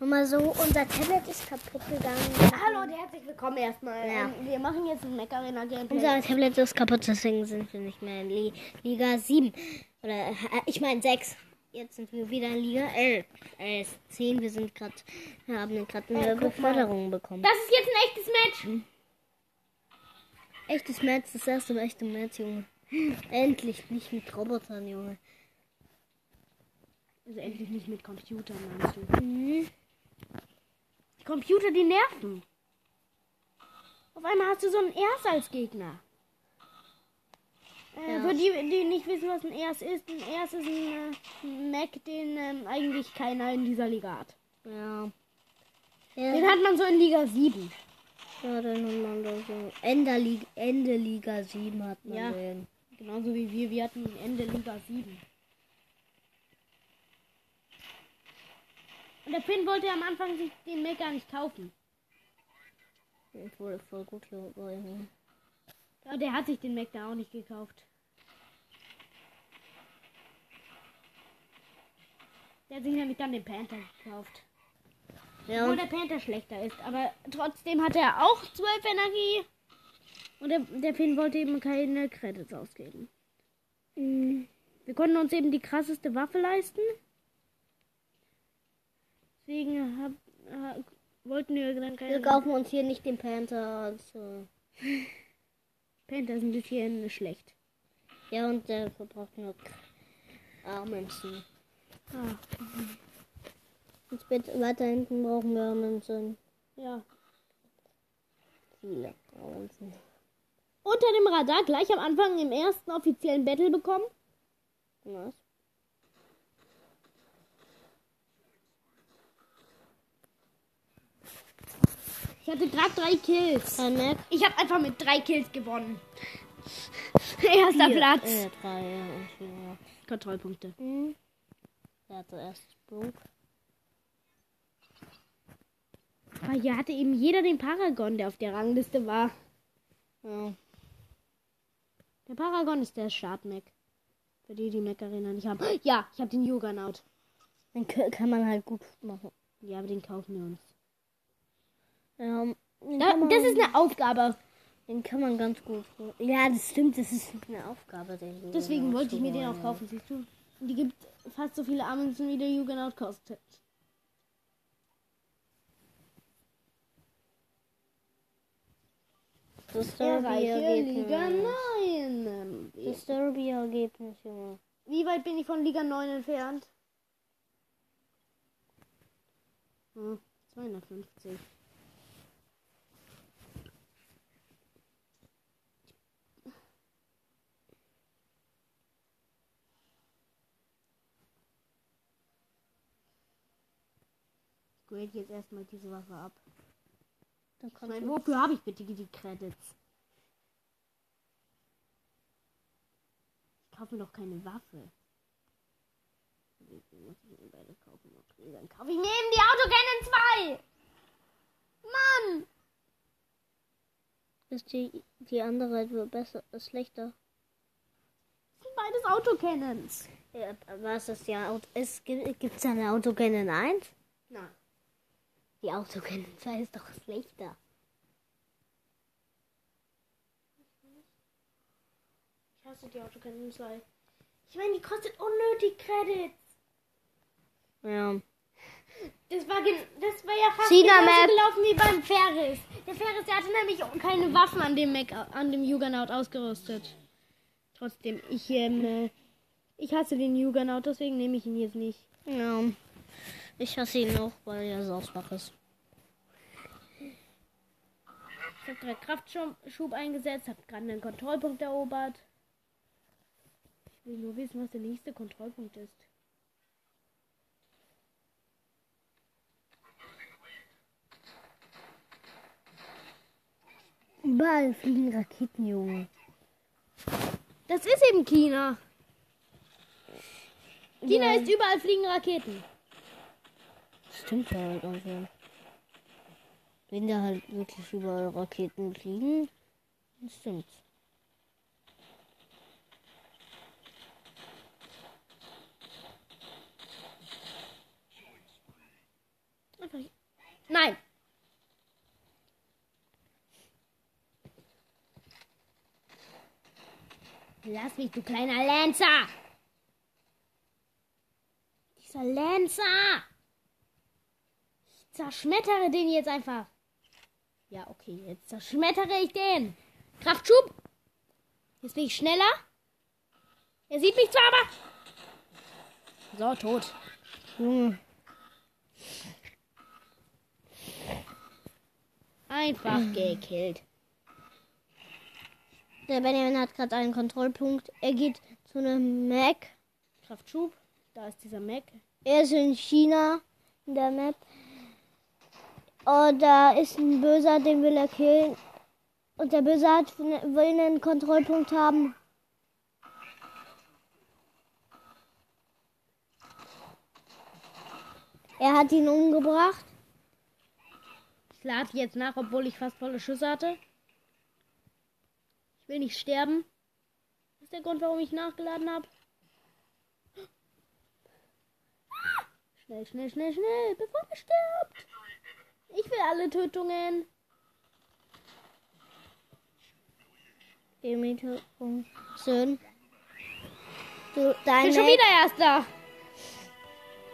Nur mal so, unser Tablet ist kaputt gegangen. Hallo und herzlich willkommen erstmal. Ja. Ähm, wir machen jetzt ein Mac Arena Gameplay. Unser Tablet ist kaputt, deswegen sind wir nicht mehr in Li Liga 7. Oder, äh, ich meine 6. Jetzt sind wir wieder in Liga 11. 11, 10. Wir sind gerade, wir haben gerade eine Äh, guck mal. Beförderung bekommen. Das ist jetzt ein echtes Match. Echtes Match, das erste echte Match, Junge. Endlich nicht mit Robotern, Junge. Also endlich nicht mit Computern, meinst du? Mhm. Die Computer, die nerven. Auf einmal hast du so einen Ers als Gegner. Äh, Ja. Für die, die nicht wissen, was ein Ers ist, ein Ers ist ein äh, Mac, den ähm, eigentlich keiner in dieser Liga hat. Ja. Den Ja, hat man so in Liga 7. ja dann hat man da so. Ende Liga, Ende Liga 7 hat man Ja. den. Genauso wie wir, wir hatten Ende Liga 7. Und der Finn wollte am Anfang sich den Mac gar nicht kaufen. Ich wurde voll gut? Ja, der hat sich den Mac da auch nicht gekauft. Der hat sich nämlich dann den Panther gekauft. Ja, Obwohl der Panther schlechter ist, aber trotzdem hat er auch 12 Energie. Und der, der Finn wollte eben keine Credits ausgeben. mh, Wir konnten uns eben die krasseste Waffe leisten. Deswegen hab, ha, wollten wir dann keine. wir kaufen uns hier nicht den Panther. Also. Panther ist ein bisschen schlecht. Ja, und der verbraucht nur Armensinn. Ah, Und bitte weiter hinten brauchen wir Armensinn. ja. Viele Armensinn. Unter dem Radar gleich am Anfang im ersten offiziellen Battle bekommen. Was? Ich hatte gerade drei Kills. Mac? Ich habe einfach mit drei Kills gewonnen. Erster Platz. Äh, drei, ja. vier. Kontrollpunkte. Hm. Der hatte erst Brook. Aber hier hatte eben jeder den Paragon, der auf der Rangliste war. Ja. Der Paragon ist der Startmac. Für die, die Mac Arena nicht haben. Ja, ich habe den Juggernaut. Den kann man halt gut machen. Ja, aber den kaufen wir uns. Den Da, das ist eine Aufgabe. den kann man ganz gut. Ja, das stimmt, das ist eine Aufgabe. Deswegen wollte ich mir den auch kaufen, siehst du? Die gibt fast so viele Amundsen, wie der Juggernaut kostet. Liga 9. Das Derby-Ergebnis, Junge. Wie weit bin ich von Liga 9 entfernt? Hm, 250. Ich grade jetzt erstmal diese Waffe ab. Dann Ich kannst meine, du wofür habe ich bitte die Credits? Ich kaufe doch keine Waffe. Muss ich mir beide kaufen. Okay, dann kaufe ich mir eben die Autocannon 2! Mann! ist die, die andere etwa besser, ist schlechter. Das sind beides Autocannons. Ja, was ist ja? Es gibt gibt's eine Autocannon 1? Die Autocannon 2 ist doch schlechter. Ich hasse die Autocannon 2. Ich meine, die kostet unnötig Credits. Ja. Das war, das war ja fast China genauso gelaufen wie beim Ferris. Der Ferris, der hatte nämlich auch keine Waffen an dem Mac, an dem Juggernaut ausgerüstet. Trotzdem, ich, ähm, äh, ich hasse den Juggernaut, deswegen nehme ich ihn jetzt nicht. Ja. Ich hasse ihn auch, weil er so schwach ist. Ich habe drei Kraftschub eingesetzt, habe gerade einen Kontrollpunkt erobert. Ich will nur wissen, was der nächste Kontrollpunkt ist. Überall fliegen Raketen, Junge. Das ist eben China. China Ja. ist überall fliegen Raketen. Stimmt ja halt also. Wenn da halt wirklich überall Raketen fliegen, dann stimmt's. Nein! Lass mich, du kleiner Lancer! Dieser Lancer! Zerschmettere den jetzt einfach. Ja, okay, jetzt zerschmettere ich den. Kraftschub! Jetzt bin ich schneller. Er sieht mich zwar, aber. So, tot. Junge. Einfach gekillt. Der Benjamin hat gerade einen Kontrollpunkt. Er geht zu einem Mac. Kraftschub. Da ist dieser Mac. Er ist in China in der Map. Und da ist ein Böser, den will er killen. Und der Böse hat, will einen Kontrollpunkt haben. Er hat ihn umgebracht. Ich lade jetzt nach, obwohl ich fast volle Schüsse hatte. Ich will nicht sterben. Das ist der Grund, warum ich nachgeladen habe. Schnell, schnell, schnell, schnell, bevor er stirbt. Ich will alle Tötungen. Imitationssön. Du, Ich dein bin schon wieder Erster.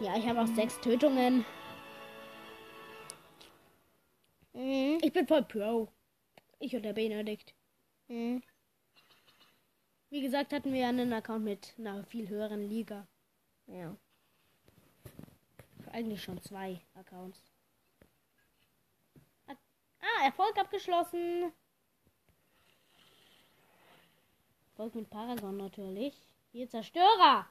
Ja, ich habe auch sechs Tötungen. Mhm. Ich bin voll Pro. Ich und der Benedikt. Mhm. Wie gesagt, hatten wir ja einen Account mit einer viel höheren Liga. Ja. Eigentlich schon zwei Accounts. Ah, Erfolg abgeschlossen. Erfolg mit Paragon natürlich. Hier Zerstörer.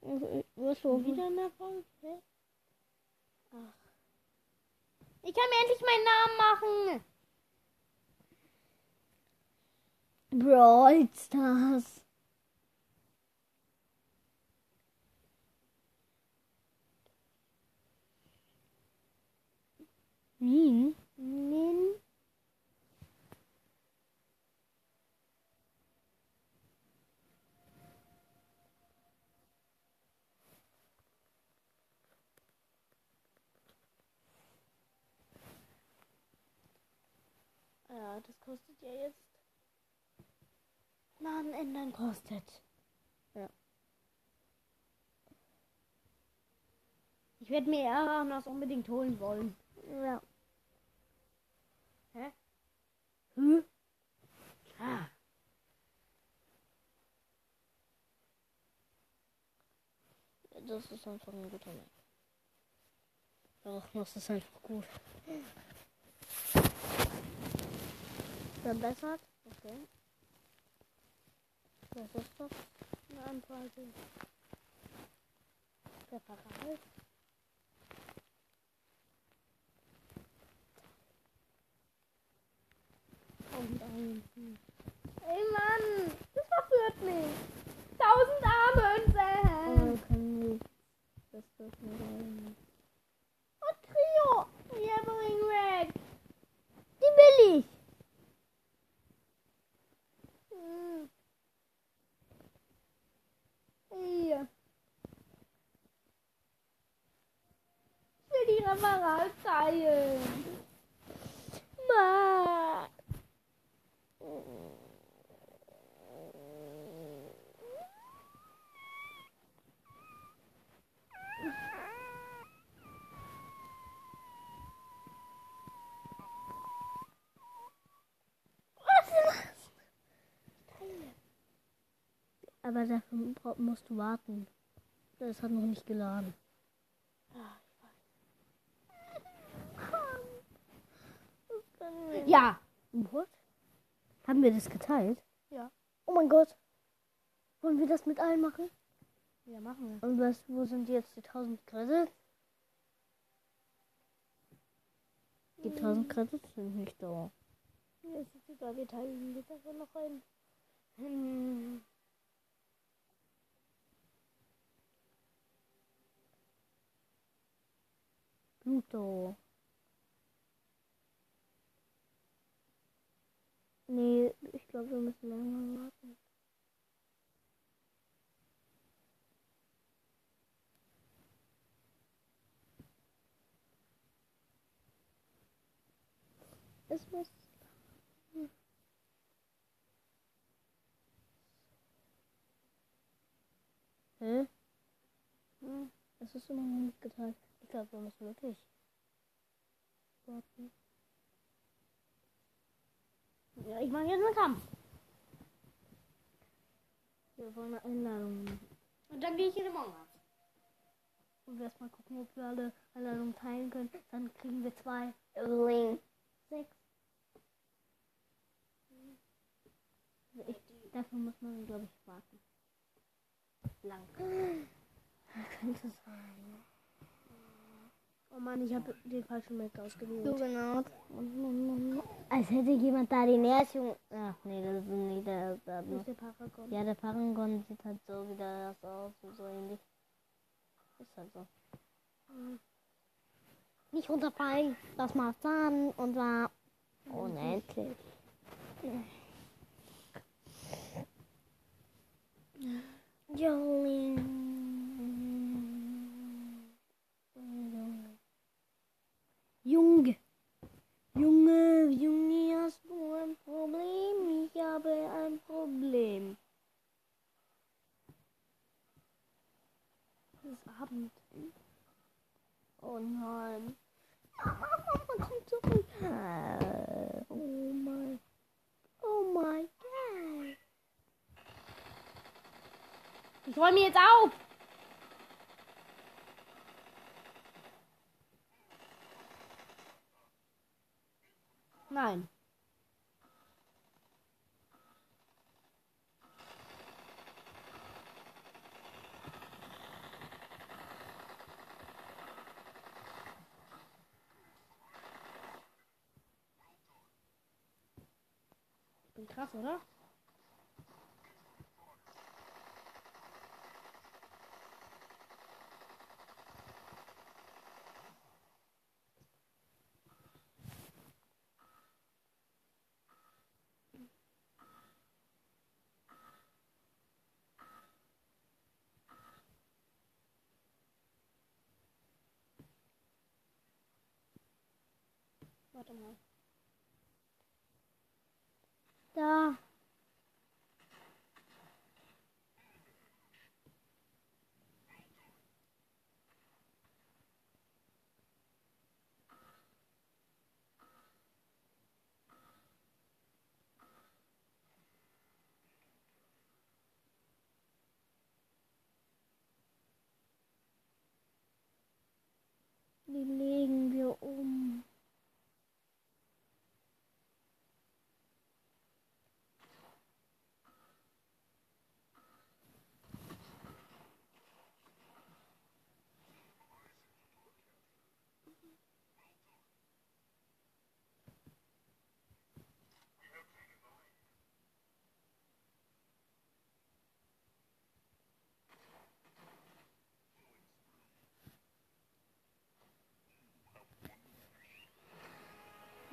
Wo ist so Wieder ein Erfolg? Hä? Ach. Ich kann mir endlich meinen Namen machen. Brawl Stars. Min? Min? Ja, das kostet ja jetzt. Namen ändern kostet. Ja. Ich werde mir Aranos unbedingt holen wollen. Ja. Hä? Hm? Ah. Das ist einfach ein guter Mac. Doch, das ist einfach gut. Verbessert? Okay. Was ist das? Eine Anfrage. Separat. Und ein. Ey Mann, das verführt mich. Tausend Armbünde. Oh, können wir das dürfen wir rein. Und Trio. Yabbering Red. Die will ich! Hm. Hier. Ich will die Referat teilen. Ma. Aber dafür musst du warten. Das hat noch nicht geladen. Ja. What? Haben wir das geteilt? Ja. Oh mein Gott. Wollen wir das mit allen machen? Ja, machen wir. Und was, wo sind jetzt die 1000 Credits? Die 1000 Credits sind nicht da. Mir ist egal, wir teilen jetzt einfach noch ein. Hm. Pluto. Nee, ich glaube wir müssen länger warten. Es muss. Hä? Hm, es ist immer noch nicht geteilt. Ich glaube, wir müssen wirklich warten. Ja, ich mache jetzt einen Kampf. Wir wollen eine Einladung. Und dann gehe ich in Among Us. Und wir erstmal gucken, ob wir alle Einladungen teilen können. Dann kriegen wir zwei. Link. Sechs. Also ich, dafür muss man, glaube ich, warten. Lang. Könnte sein. Oh Mann, ich habe den falschen Mac ausgewählt. So genau. Als hätte jemand da die Nährung. Ach nee, das ist nicht der. der Wo ist der Paragon? ja, der Paragon sieht halt so wie das aus und so ähnlich. Ist halt so. Nicht runterfallen, das macht dann und war unendlich. Jolene. Junge. Junge, Junge, hast du ein Problem? Ich habe ein Problem. Es ist Abend. Oh nein. Komm zurück. Oh mein. Oh mein Gott. Räume jetzt auf. Nein. Krass, oder? Warte mal. Da. Die legen wir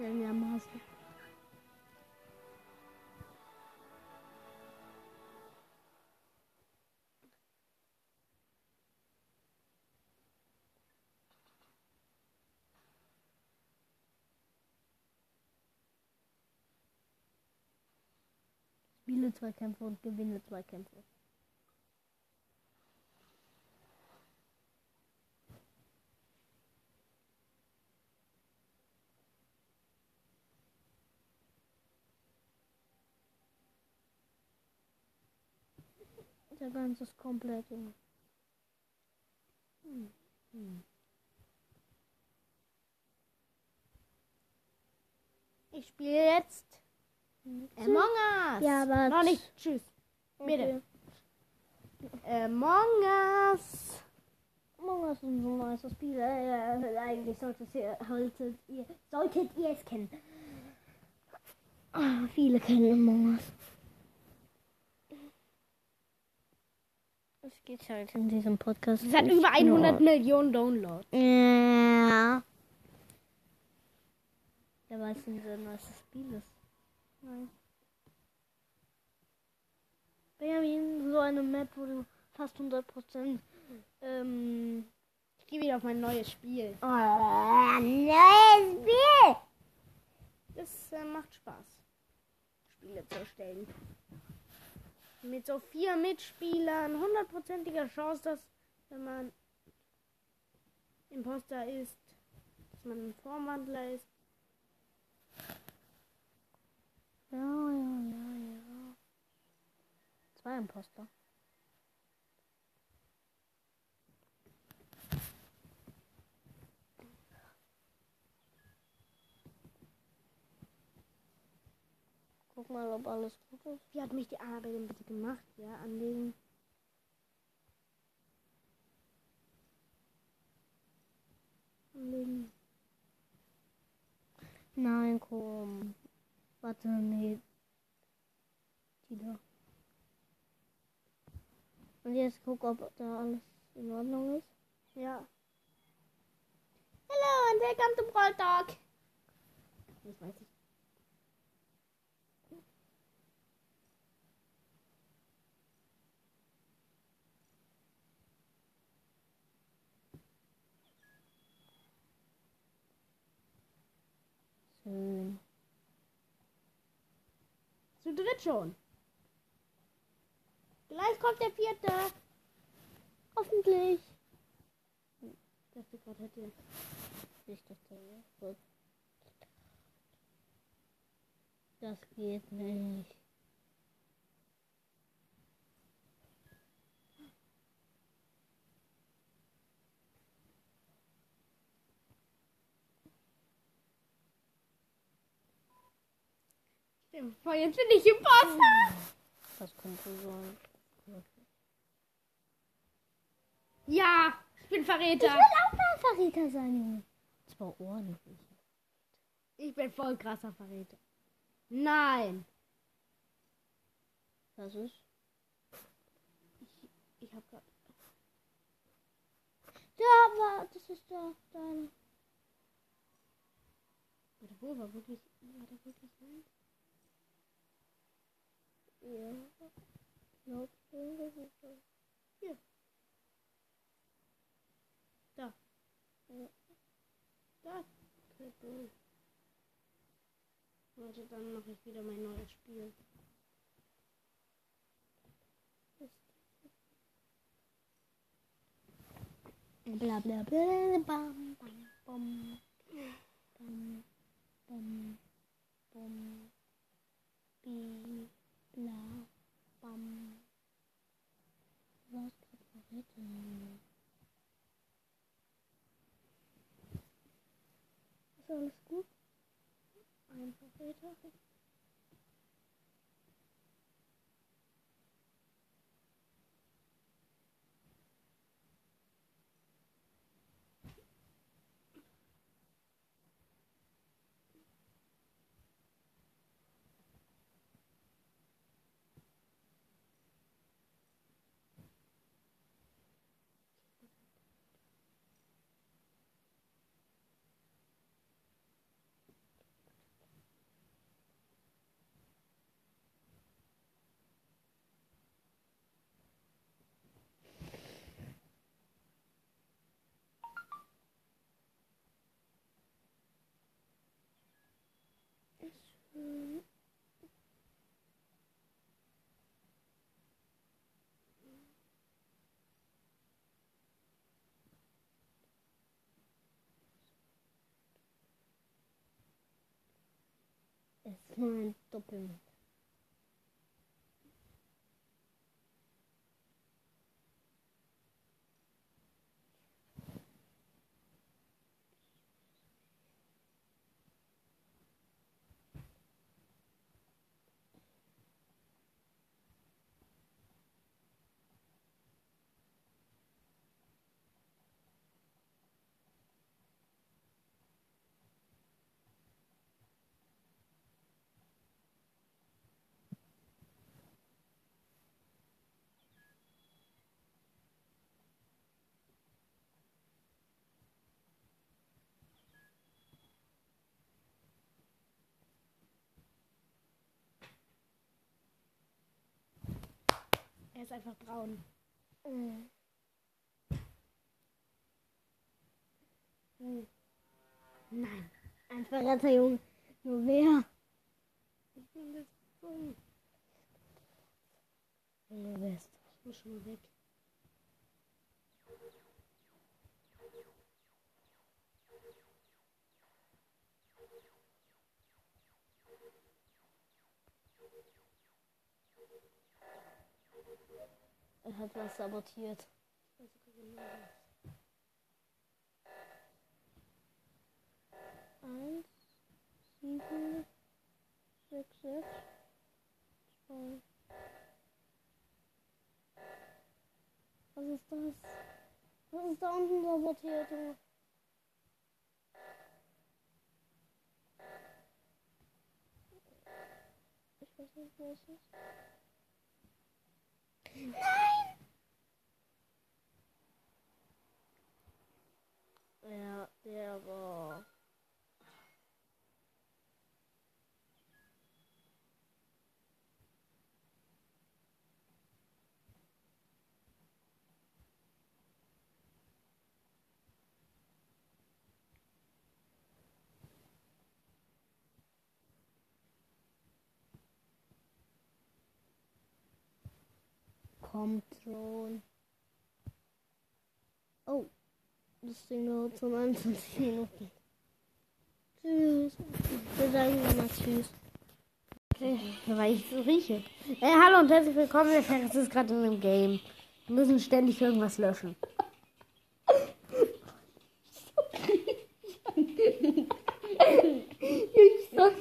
Einigermaßen. Spiele zwei Kämpfe und gewinne zwei Der ganze ist komplett. Hm. Hm. Ich spiele jetzt Among Us. Ja, aber- Noch nicht. Tschüss. Bitte. Among Us. Among Us ist ein neues Spiel. Äh, eigentlich solltet ihr, solltet ihr, solltet ihr es kennen. Ah, viele kennen Among Us. Es geht halt in diesem Podcast. Es hat über 100 nur- Millionen Downloads. Ja. Der weiß nicht, ein neues Spiel ist. Nein. Benjamin, so eine Map, wo du fast 100% ähm, ich gehe wieder auf mein neues Spiel. Oh, neues Spiel. Das äh, macht Spaß, Spiele zu erstellen. Mit so vier Mitspielern, hundertprozentiger Chance, dass wenn man Imposter ist, dass man ein Formwandler ist. Ja, ja, ja, ja. Zwei Imposter. Guck mal, ob alles gut ist. Wie hat mich die Arbeit denn bitte gemacht? Ja, anlegen. Anlegen. Nein, komm. Warte, nee. Die da. Und jetzt guck, ob da alles in Ordnung ist. Ja. Hello and welcome to Brawl Talk. Ich weiß nicht. Schön. Zu dritt schon. Gleich kommt der vierte. Hoffentlich. Ich dachte gerade hätte. Ich dachte, gut. Das geht nicht. Boah, jetzt bin ich Imposter. Das könnte sein. Ja, ich bin Ich Verräter. will auch mal Verräter sein, Junge. Zwar ordentlich. Ich bin voll krasser Verräter. Nein. Das ist. Ich hab grad. Ja, aber das ist da dein. Oder wo war wirklich. War der wirklich sein? Ja. Das. Hier. Da. Ja. Da. Triple. Warte, dann mache ich wieder mein neues Spiel. Bla bla bla bam bam bam bam bam bam bi bla bam Was Verräter? Ist alles gut? Ein Verräter. Es ist nur Er ist einfach braun. Mhm. Nein. Ein Verräter, Junge. Nur wer? Ich bin gezwungen. Junge, wer ist Ich muss schon mal weg. Er hat was sabotiert. Eins, sieben, sechs, sechs, zwei. Was ist das? Was ist da unten sabotiert? Ich weiß nicht, was es ist. Nein! Ja, der war. Kommt schon. Oh, das Ding dauert schon 21 Minuten. Tschüss. Wir sagen immer Tschüss. Okay, weil ich so rieche. Äh, hallo und herzlich willkommen. Der Ferris ist gerade in einem Game. Wir müssen ständig irgendwas löschen. Ich sag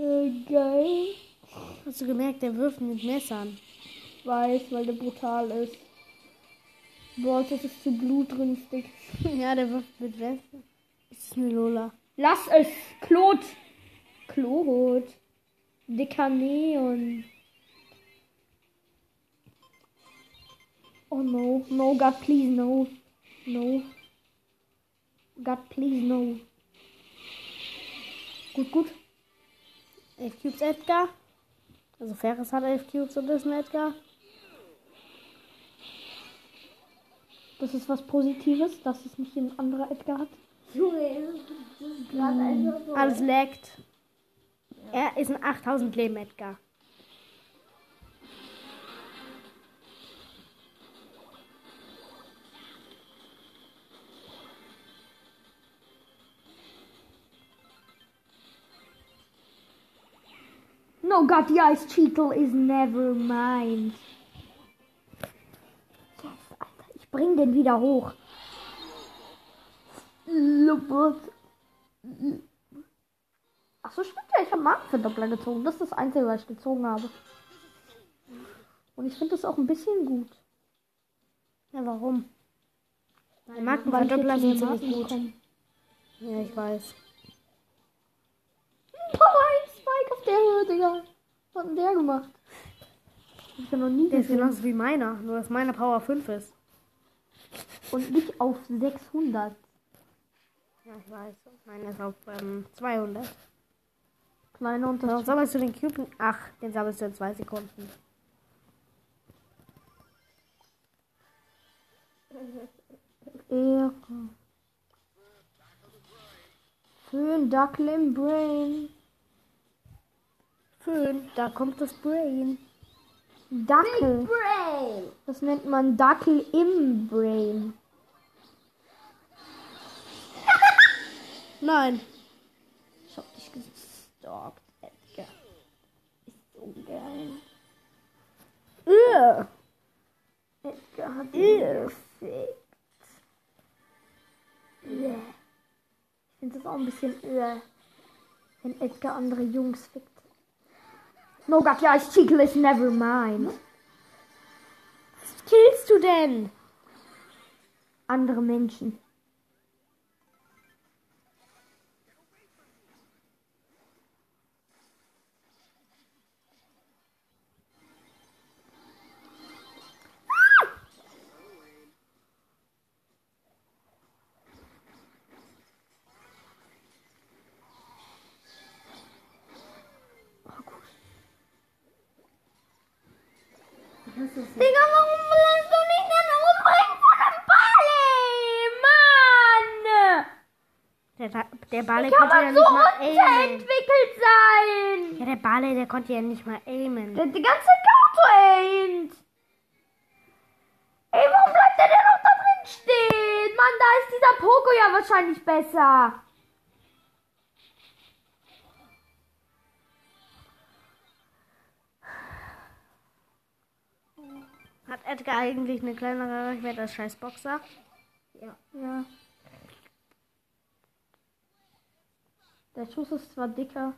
äh, geil. Hast du gemerkt, der wirft mit Messern. Ich weiß, weil der brutal ist. Boah, das ist zu blutrünstig. ja, der wirft mit Messern. Ist eine Lola. Lass es! Klot! Klot! Dicker Neon. Oh no, no, God, please, no. No. God, please, no. Gut, gut. 11 Cubes Edgar. Also Ferris hat 11 Cubes und ist ein Edgar. Das ist was Positives, dass es nicht ein anderer Edgar hat. Junge, das ist gerade einfach so. Alles laggt. Er ist ein 8000 Leben Edgar. No, God, the ice cheetle is never mine. Yes, Alter, ich bring den wieder hoch. Ach so, stimmt ja, ich habe Markenverdoppler gezogen. Das ist das Einzige, was ich gezogen habe. Und ich finde das auch ein bisschen gut. Ja, warum? Weil Markenverdoppler jetzt sind ziemlich gut. Ja, ich weiß. Power 1 Höhe, Digga. Was hat denn der gemacht? Ich noch nie Der ist gesehen. genauso wie meiner, nur dass meiner Power 5 ist. Und nicht auf 600. Ja, ich weiß. Meiner ist auf ähm, 200. Kleiner Unterschied. sammelst du den Cube? Ach, den sammelst du in zwei Sekunden. Ehre. Dackel im Brain. Föhn, da kommt das Brain. Dackel. Brain. Das nennt man Dackel im Brain. Nein. Ich hab dich gestalkt, Edgar. Ist so geil. Ugh. Edgar hat gefickt. Ich finde das auch ein bisschen öh, wenn Edgar andere Jungs fickt. No God, ja, ich cheatle is never mine. Was killst du denn? Andere Menschen. Oh Das ist Digga, warum lässt du nicht den umbringen von dem Barley? Mann! Der, Der Barley Kann konnte ja man nicht so mal aimen. unterentwickelt sein? Ja, der Barley, der konnte ja nicht mal aimen. Der hat die ganze Zeit geauto-aimed. Ey, warum bleibt der denn noch da drin stehen? Mann, da ist dieser Poko ja wahrscheinlich besser. Hat Edgar eigentlich eine kleinere Reichweite als scheiß Boxer? Ja. ja. Der Schuss ist zwar dicker,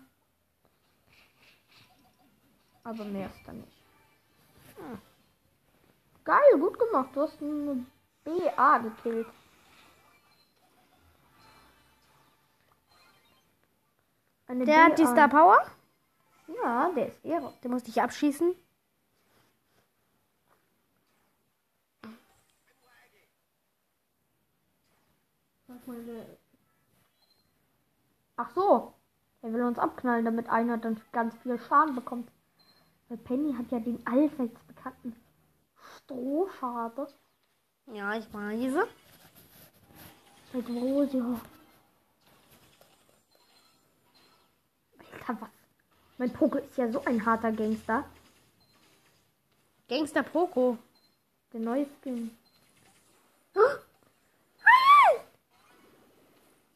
aber mehr ist da nicht. Hm. Geil, gut gemacht. Du hast eine BA gekillt. Eine Der hat die BA. Star Power? Ja, der ist Ehre. Der musste ich abschießen. Ach so. Er will uns abknallen, damit einer dann ganz viel Schaden bekommt. Weil Penny hat ja den allseits bekannten Strohschaden. Ja, ich weiß. Mit Rosio. Alter, was? Mein Poko ist ja so ein harter Gangster. Gangster Poco. Der neue Skin.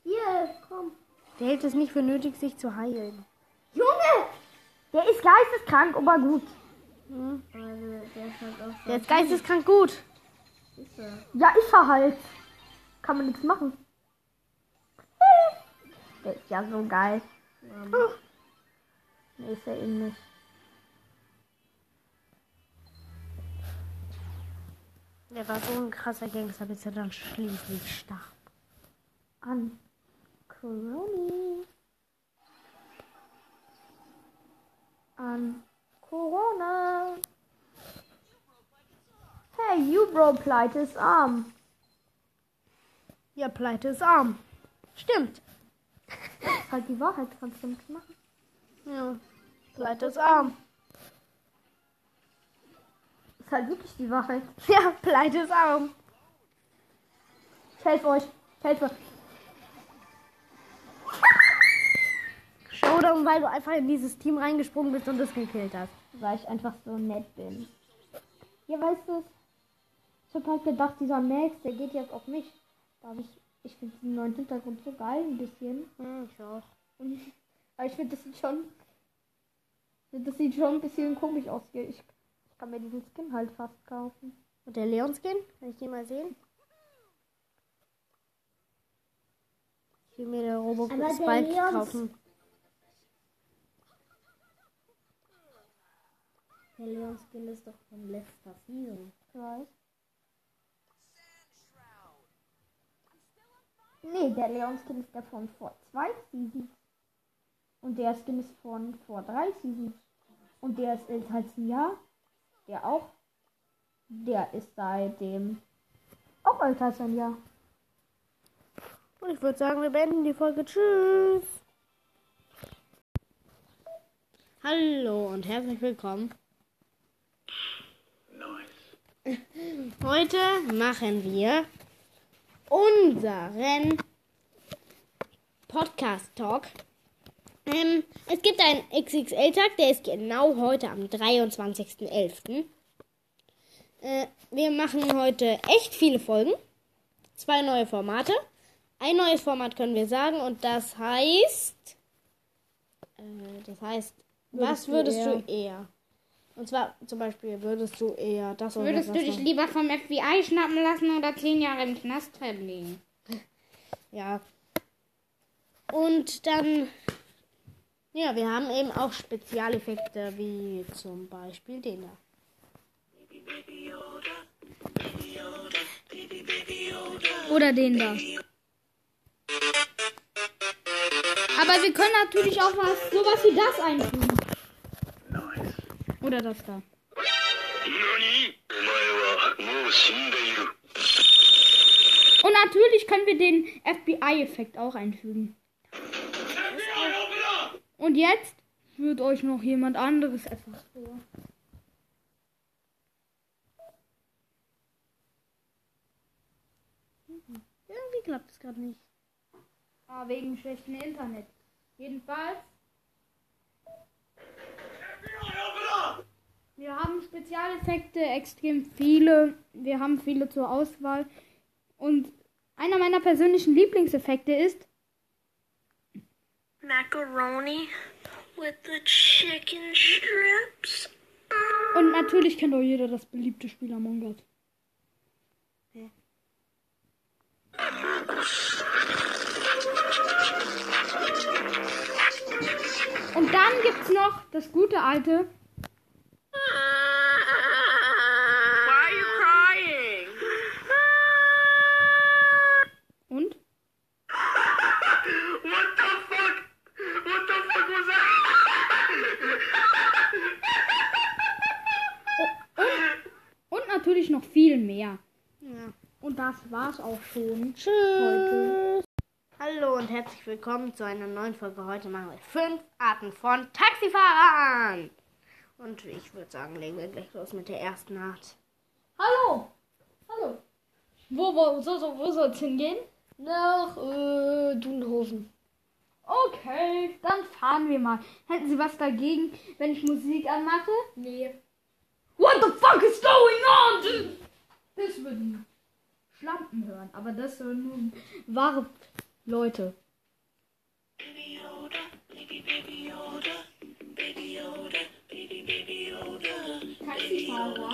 Hier, komm. Der hält es nicht für nötig, sich zu heilen. Junge! Der ist geisteskrank, aber gut. Hm? Also, der ist halt geisteskrank gut. ist er. Ja, ist er halt. Kann man nichts machen. Der ist ja so geil. Nee, ist er eben nicht. Der war so ein krasser Gangster, bis er dann schließlich starb. An. Corona. An Corona. Hey, you bro, pleite ist arm. Ja, pleite ist arm. Stimmt. Halt die Wahrheit, kannst du nichts machen. Ja. Pleite ist arm. Ist halt wirklich die Wahrheit. Ja, pleite ist arm. Ich helfe euch. Ich helfe. Showdown, weil du einfach in dieses Team reingesprungen bist und es gekillt hast. Weil ich einfach so nett bin. Ja, weißt du, ich hab halt gedacht, dieser Max, der geht jetzt auf mich. Da hab ich, ich finde den neuen Hintergrund so geil, ein bisschen. Hm, ich auch. Aber ich finde, das sieht schon, das sieht schon ein bisschen komisch aus hier. Ich, ich kann mir diesen Skin halt fast kaufen. Und der Leon-Skin? Kann ich den mal sehen? Ich will mir der Spike Leons- kaufen. Der Leon Skin ist doch von letzter Season. Ich weiß. Nee, der Leon Skin ist der von vor zwei Seasons. Und der Skin ist von vor drei Seasons. Und der ist älter als ein Jahr. Der auch. Der ist seitdem auch älter als ein Jahr. Und ich würde sagen, wir beenden die Folge. Tschüss. Hallo und herzlich willkommen. Heute machen wir unseren Podcast-Talk. Ähm, es gibt einen XXL-Tag, der ist genau heute am 23.11. Äh, wir machen heute echt viele Folgen. Zwei neue Formate. Ein neues Format können wir sagen und das heißt. Äh, das heißt, was du würdest eher? du eher? Und zwar zum Beispiel, würdest du eher das oder Würdest das du dich machen? lieber vom FBI schnappen lassen oder zehn Jahre im Knast verbringen? Ja. Und dann. Ja, wir haben eben auch Spezialeffekte, wie zum Beispiel den da. Oder den da. Aber wir können natürlich auch was, sowas wie das einfügen. Oder das da. Und natürlich können wir den FBI-Effekt auch einfügen. Und jetzt wird euch noch jemand anderes etwas vor. Irgendwie klappt es gerade nicht. Ah, wegen schlechtem Internet. Jedenfalls Wir haben Spezialeffekte, extrem viele. Wir haben viele zur Auswahl. Und einer meiner persönlichen Lieblingseffekte ist, Macaroni with the chicken strips. und natürlich kennt auch jeder das beliebte Spiel Among Us. Und dann gibt's noch das gute alte Why are you crying? und What the fuck? What the fuck was that? und natürlich noch viel mehr. Ja. Und das war's auch schon. Tschüss. Hallo und herzlich willkommen zu einer neuen Folge. Heute machen wir fünf Arten von Taxifahrern. Und ich würde sagen, legen wir gleich los mit der ersten Art. Hallo! Hallo! Wo, wo, so, so, wo soll's hingehen? Nach äh, Dunhofen. Okay, dann fahren wir mal. Hätten Sie was dagegen, wenn ich Musik anmache? Nee. What the fuck is going on? Das würden Schlampen hören, aber das sind nur wahre Leute. Taxifahrer.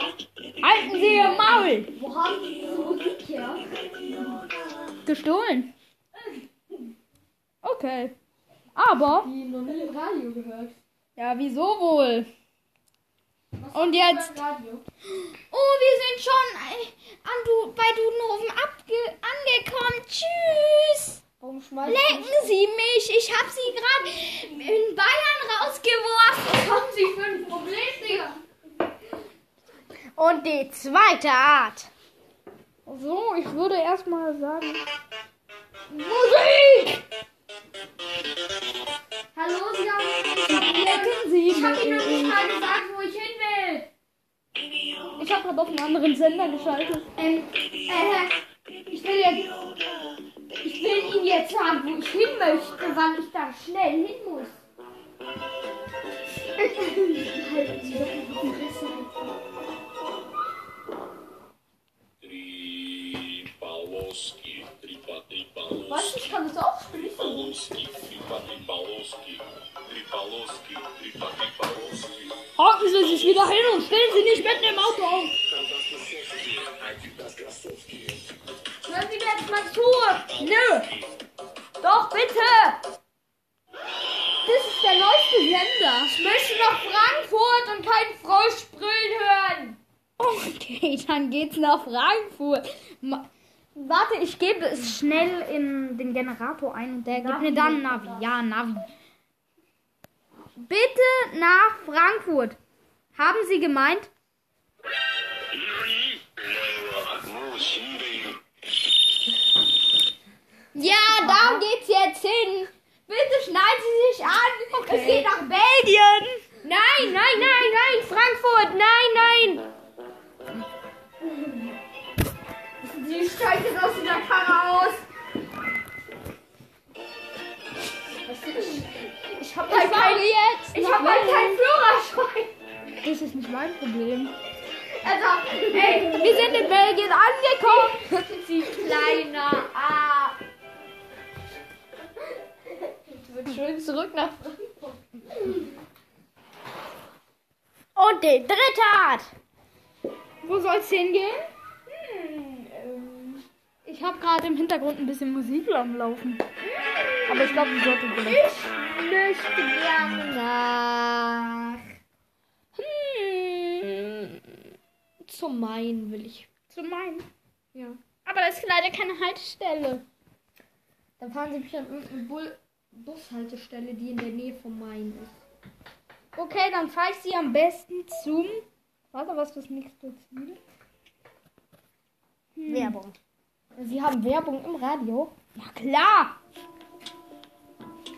Halten Sie Ihr Maul! Wo haben diese Musik her? Gestohlen. Okay. Aber, Die noch nie im Radio gehört. ja, wieso wohl? Was Und jetzt? Oh, wir sind schon äh, an du, bei Dudenhofen abge angekommen. Tschüss. Warum Lecken Sie mich. Ich habe Sie gerade in Bayern rausgeworfen. Was haben Sie für ein Problem, Digga? Und die zweite Art. So, ich würde erstmal sagen. Musik! Hallo, Sie haben Lecken Sie Ich hab Ihnen noch nicht mal gesagt, wo ich hin will. Ich habe gerade auf einen anderen Sender geschaltet. Ähm, äh, ich will jetzt. Ich will Ihnen jetzt sagen, wo ich hin möchte, weil ich da schnell hin muss. Halten Sie doch noch die Fresse. Tripaloski, tripa, tripaloski, Was? Ich kann das auch spielen. Hocken Sie sich wieder hin und stellen Sie nicht mitten im Auto auf. Hören Sie mir jetzt mal zu. Nö. Doch, bitte. Das ist der neueste Sender. Ich möchte nach Frankfurt und keinen Frosch brüllen hören. Okay, dann geht's nach Frankfurt. Ma Warte, ich gebe es schnell in den Generator ein und der Navi gibt mir dann Navi. Ja, Navi. Bitte nach Frankfurt. Haben Sie gemeint? Ja, da geht's jetzt hin. Bitte schneiden Sie sich an. Okay. Es geht nach Belgien. Nein, nein, nein, nein, Frankfurt. Nein, nein. Sie steigt jetzt aus dieser Karre aus. Ich hab halt keinen, jetzt. ich hab halt keinen Führerschein. Das ist nicht mein Problem. Also, ey, Wir sind in Belgien angekommen. Sie kleiner Ah. Ich will schön zurück nach Frankfurt. Und die dritte Art. Wo soll's hingehen? Hm, ich habe gerade im Hintergrund ein bisschen Musik am Laufen. Aber ich glaube, die sollte gelöscht. Ich möchte gerne nach. Hm, Zum Main will ich. zu meinen. Ja. Aber da ist leider keine Haltestelle. Dann fahren Sie mich an irgendeine Bull Bushaltestelle, die in der Nähe vom Main ist. Okay, dann fahre ich sie am besten zum. Warte, was ist das nächste Ziel? Werbung. Sie haben Werbung im Radio? Ja klar.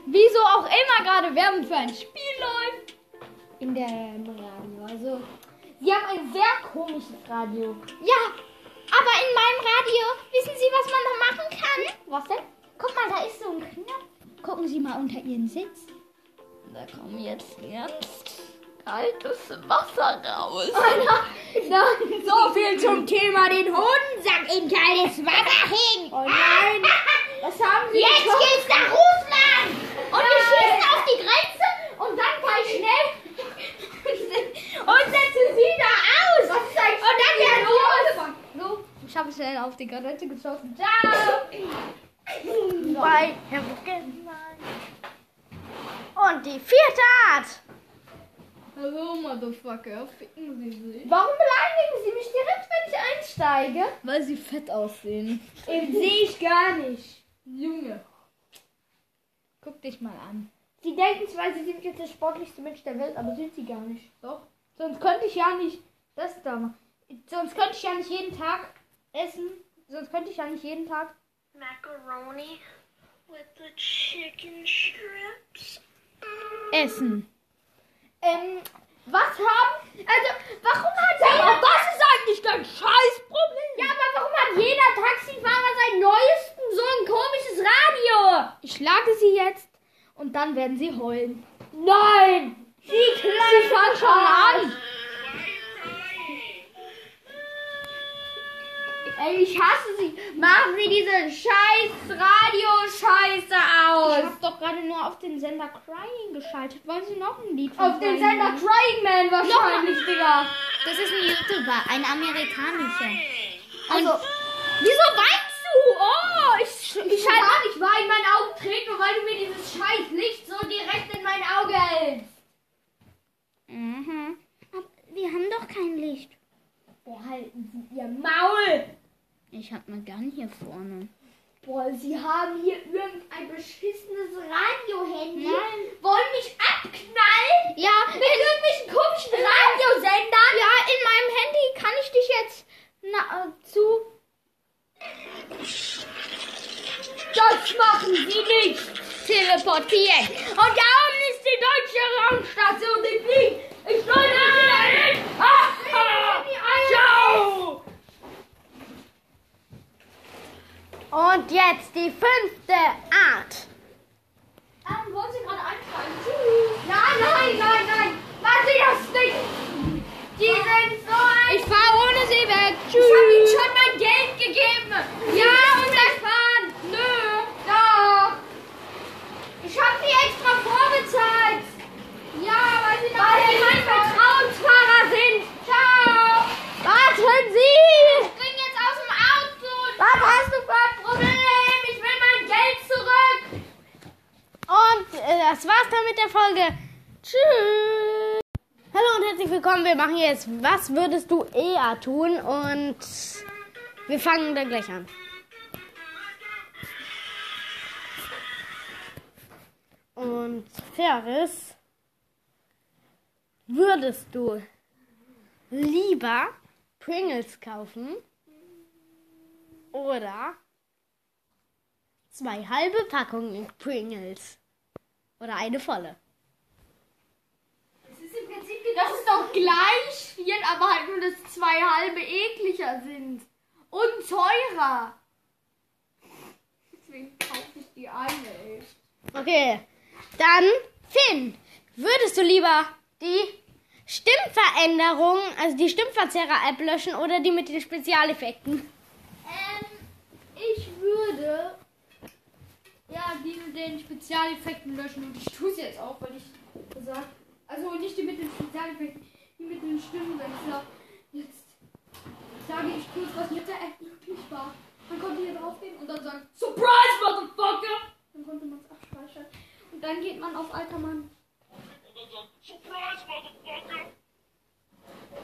Wieso auch immer gerade Werbung für ein Spiel läuft. In der Radio. Also, Sie haben ein sehr komisches Radio. Ja, Aber in meinem Radio, wissen Sie, was man da machen kann? Was denn? Guck mal, da ist so ein Knopf. Gucken Sie mal unter Ihren Sitz. Da kommt jetzt jetzt kaltes Wasser raus. So viel zum Thema den Hodensack in kaltes Wasser hin. Oh nein! Was haben Sie Jetzt gekocht? geht's nach Russland. Und wir schießen auf die Grenze und dann kann ich schnell und setzen Sie da aus. Was ist eigentlich Und dann werden wir uns So, ich habe schnell auf die Granate geschossen. Ciao! Bei Und die vierte Art. Hallo, Motherfucker. Ficken Sie sich. Warum beleidigen Sie mich direkt, wenn ich einsteige? Weil sie fett aussehen. Den sehe ich gar nicht. Junge. Guck dich mal an. Sie denken zwar, sie sind jetzt der sportlichste Mensch der Welt, aber sind sie gar nicht. Doch. Sonst könnte ich ja nicht das da machen. Sonst könnte ich ja nicht jeden Tag essen. Sonst könnte ich ja nicht jeden Tag. Macaroni with the chicken strips. Essen. Ähm, was haben. Also, warum hat jeder. Was ist eigentlich dein Scheißproblem? Ja, aber warum hat jeder Taxifahrer sein neuesten so ein komisches Radio? Ich schlage sie jetzt und dann werden sie heulen. Nein! Sie sie fangen schon an! Ey, ich hasse sie. Machen Sie diese scheiß Radio-Scheiße aus. Ich hab doch gerade nur auf den Sender Crying geschaltet. Wollen Sie noch ein Lied von Auf den Sender hören? Crying Man wahrscheinlich, Digga. Das ist ein YouTuber, ein amerikanischer. Also, Wieso weinst du? Oh, ich, ich ich kann gar nicht wahr in mein Auge treten, nur weil du mir dieses scheiß Licht so direkt in mein Auge hältst. Mhm. Aber wir haben doch kein Licht. Behalten Sie Ihr Maul. Ich hab eine Gun hier vorne. Boah, Sie haben hier irgendein beschissenes Radio-Handy. Wollen mich abknallen? Ja, Mit irgendwelchen komischen Radiosendern? ja, in meinem Handy kann ich dich jetzt na, äh, zu. Das machen Sie nicht. teleportieren. Und da oben ist die deutsche Raumstation, die fliegt. Ich soll da hin. Ah, ciao. Und jetzt die fünfte Art. Ähm, wollen Sie gerade einsteigen? Tschüss. Nein, nein, nein, nein. Sie das nicht. Die sind so ein... Ich fahr ohne sie weg. Ich habe Ihnen schon mein Geld gegeben. Ja, und das fahren. Nö. Doch. Ich habe Sie extra vorbezahlt. Ja, weil sie Weil Sie mein Vertrauensfahrer sind. Ciao. Warten Sie! Spring jetzt aus dem Was hast du ein Problem? Ich will mein Geld zurück. Und äh, das war's dann mit der Folge. Tschüss! Hallo und herzlich willkommen. Wir machen jetzt Was würdest du eher tun? Und wir fangen dann gleich an. Und Ferris, würdest du lieber Pringles kaufen oder zwei halbe Packungen Pringles oder eine volle? Das ist im Prinzip das ist doch gleich viel, aber halt nur, dass zwei halbe ekliger sind. Und teurer. Deswegen kaufe ich die eine echt. Okay, dann Finn, würdest du lieber die Stimmveränderung, also die Stimmverzerrer-App löschen oder die mit den Spezialeffekten? Ich würde ja die mit den Spezialeffekten löschen und ich tue es jetzt auch, weil ich gesagt, also nicht die mit den Spezialeffekten, die mit den Stimmenwechsler. Jetzt sage ich kurz, was mit der App wirklich war. Man konnte hier draufgehen und dann sagen, Surprise, Motherfucker! Dann konnte man es abspeichern. Und dann geht man auf alter Mann. Surprise, motherfucker!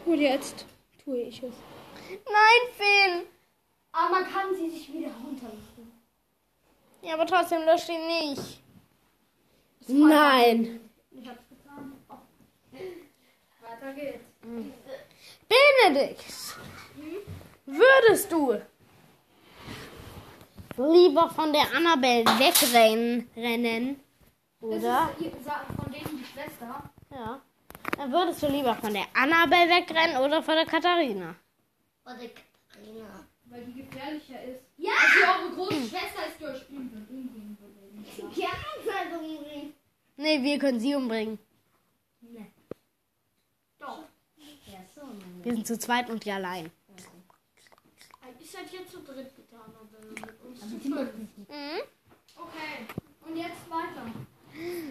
Und jetzt tue ich es. Nein, Finn! Aber man kann sie sich wieder runterladen. Ja, aber trotzdem lösch ihn nicht. Nein. Ich hab's getan. Oh. Weiter geht's. Benedikt, würdest du lieber von der Annabelle wegrennen? Rennen, oder? Ist sa- von denen die Schwester. Ja. Dann würdest du lieber von der Annabelle wegrennen oder von der Katharina? Oder Katharina. Gefährlicher ist. Ja! Also eure große Schwester ist durch umbringen umbringen würde. Die anderen sollen umbringen. Nee, wir können sie umbringen. Doch. Ja, so. Wir sind zu zweit und die allein. Ich seid hier zu dritt getan, aber mit uns zu die fünf. Mhm. Okay. Und jetzt weiter.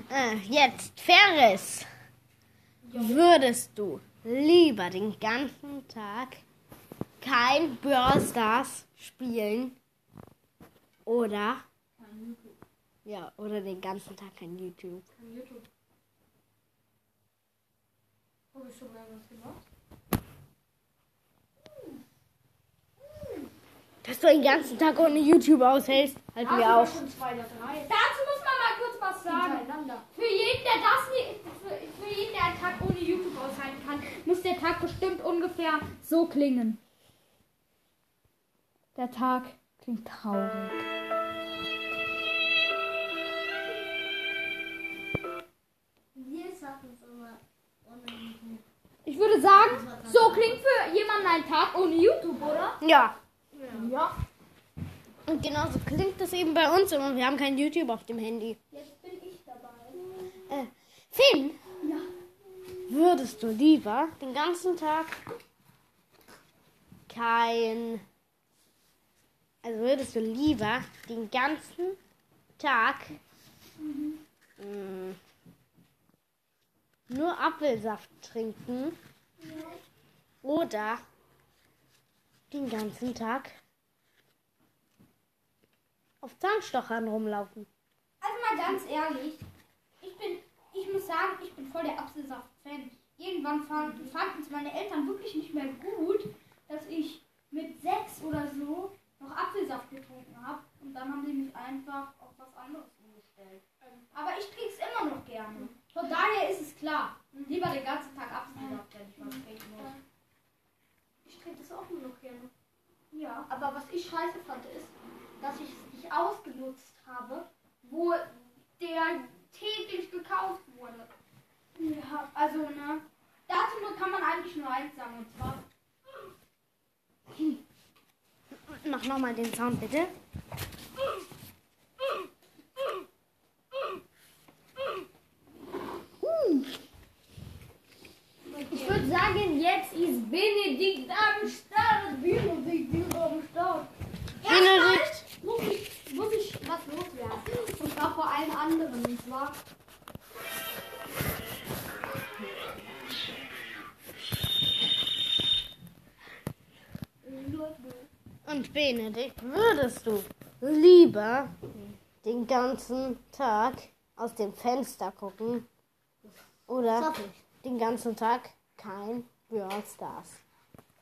Äh, jetzt, Ferris. Würdest du lieber den ganzen Tag kein Brawl Stars spielen oder ja oder den ganzen Tag kein YouTube? Von YouTube. Habe ich schon mal was gemacht? Dass du den ganzen Tag ohne YouTube aushältst, halten wir auf. schon zwei oder drei. Dazu muss man mal kurz was sagen. Für jeden, der das nicht, für, für jeden, der einen Tag ohne YouTube aushalten kann, muss der Tag bestimmt ungefähr so klingen. Der Tag klingt traurig. Wir sagen es aber ohne YouTube. Ich würde sagen, so klingt für jemanden ein Tag ohne YouTube, oder? Ja. Ja. Und genauso klingt das eben bei uns immer. Wir haben kein YouTube auf dem Handy. Jetzt bin ich dabei. Äh, Finn, würdest du lieber den ganzen Tag kein. Also würdest du lieber den ganzen Tag mh, nur Apfelsaft trinken oder den ganzen Tag auf Zahnstochern rumlaufen? Also mal ganz ehrlich, ich bin, ich muss sagen, ich bin voll der Apfelsaft-Fan. Irgendwann fanden fanden es meine Eltern wirklich nicht mehr gut, dass ich mit sechs oder so noch Apfelsaft getrunken habe. Und dann haben sie mich einfach auf was anderes umgestellt. Aber ich trinke es immer noch gerne. Von daher ist es klar. Lieber den ganzen Tag Apfelsaft, wenn ich was trinken muss. Ich trinke das auch nur noch gerne. Ja, aber was ich scheiße fand, ist, dass ich es nicht ausgenutzt habe, wo der täglich gekauft wurde. Ja, also, ne? Dazu kann man eigentlich nur eins sagen, und zwar, Mach nochmal den Sound bitte. ich würde sagen, jetzt ist Benedikt am Start. Benedikt ist am Start. Benedikt. Muss ich, muss ich was loswerden. Und zwar vor allen anderen. Und zwar, Und Benedikt, würdest du lieber den ganzen Tag aus dem Fenster gucken oder den ganzen Tag kein Brawl Stars?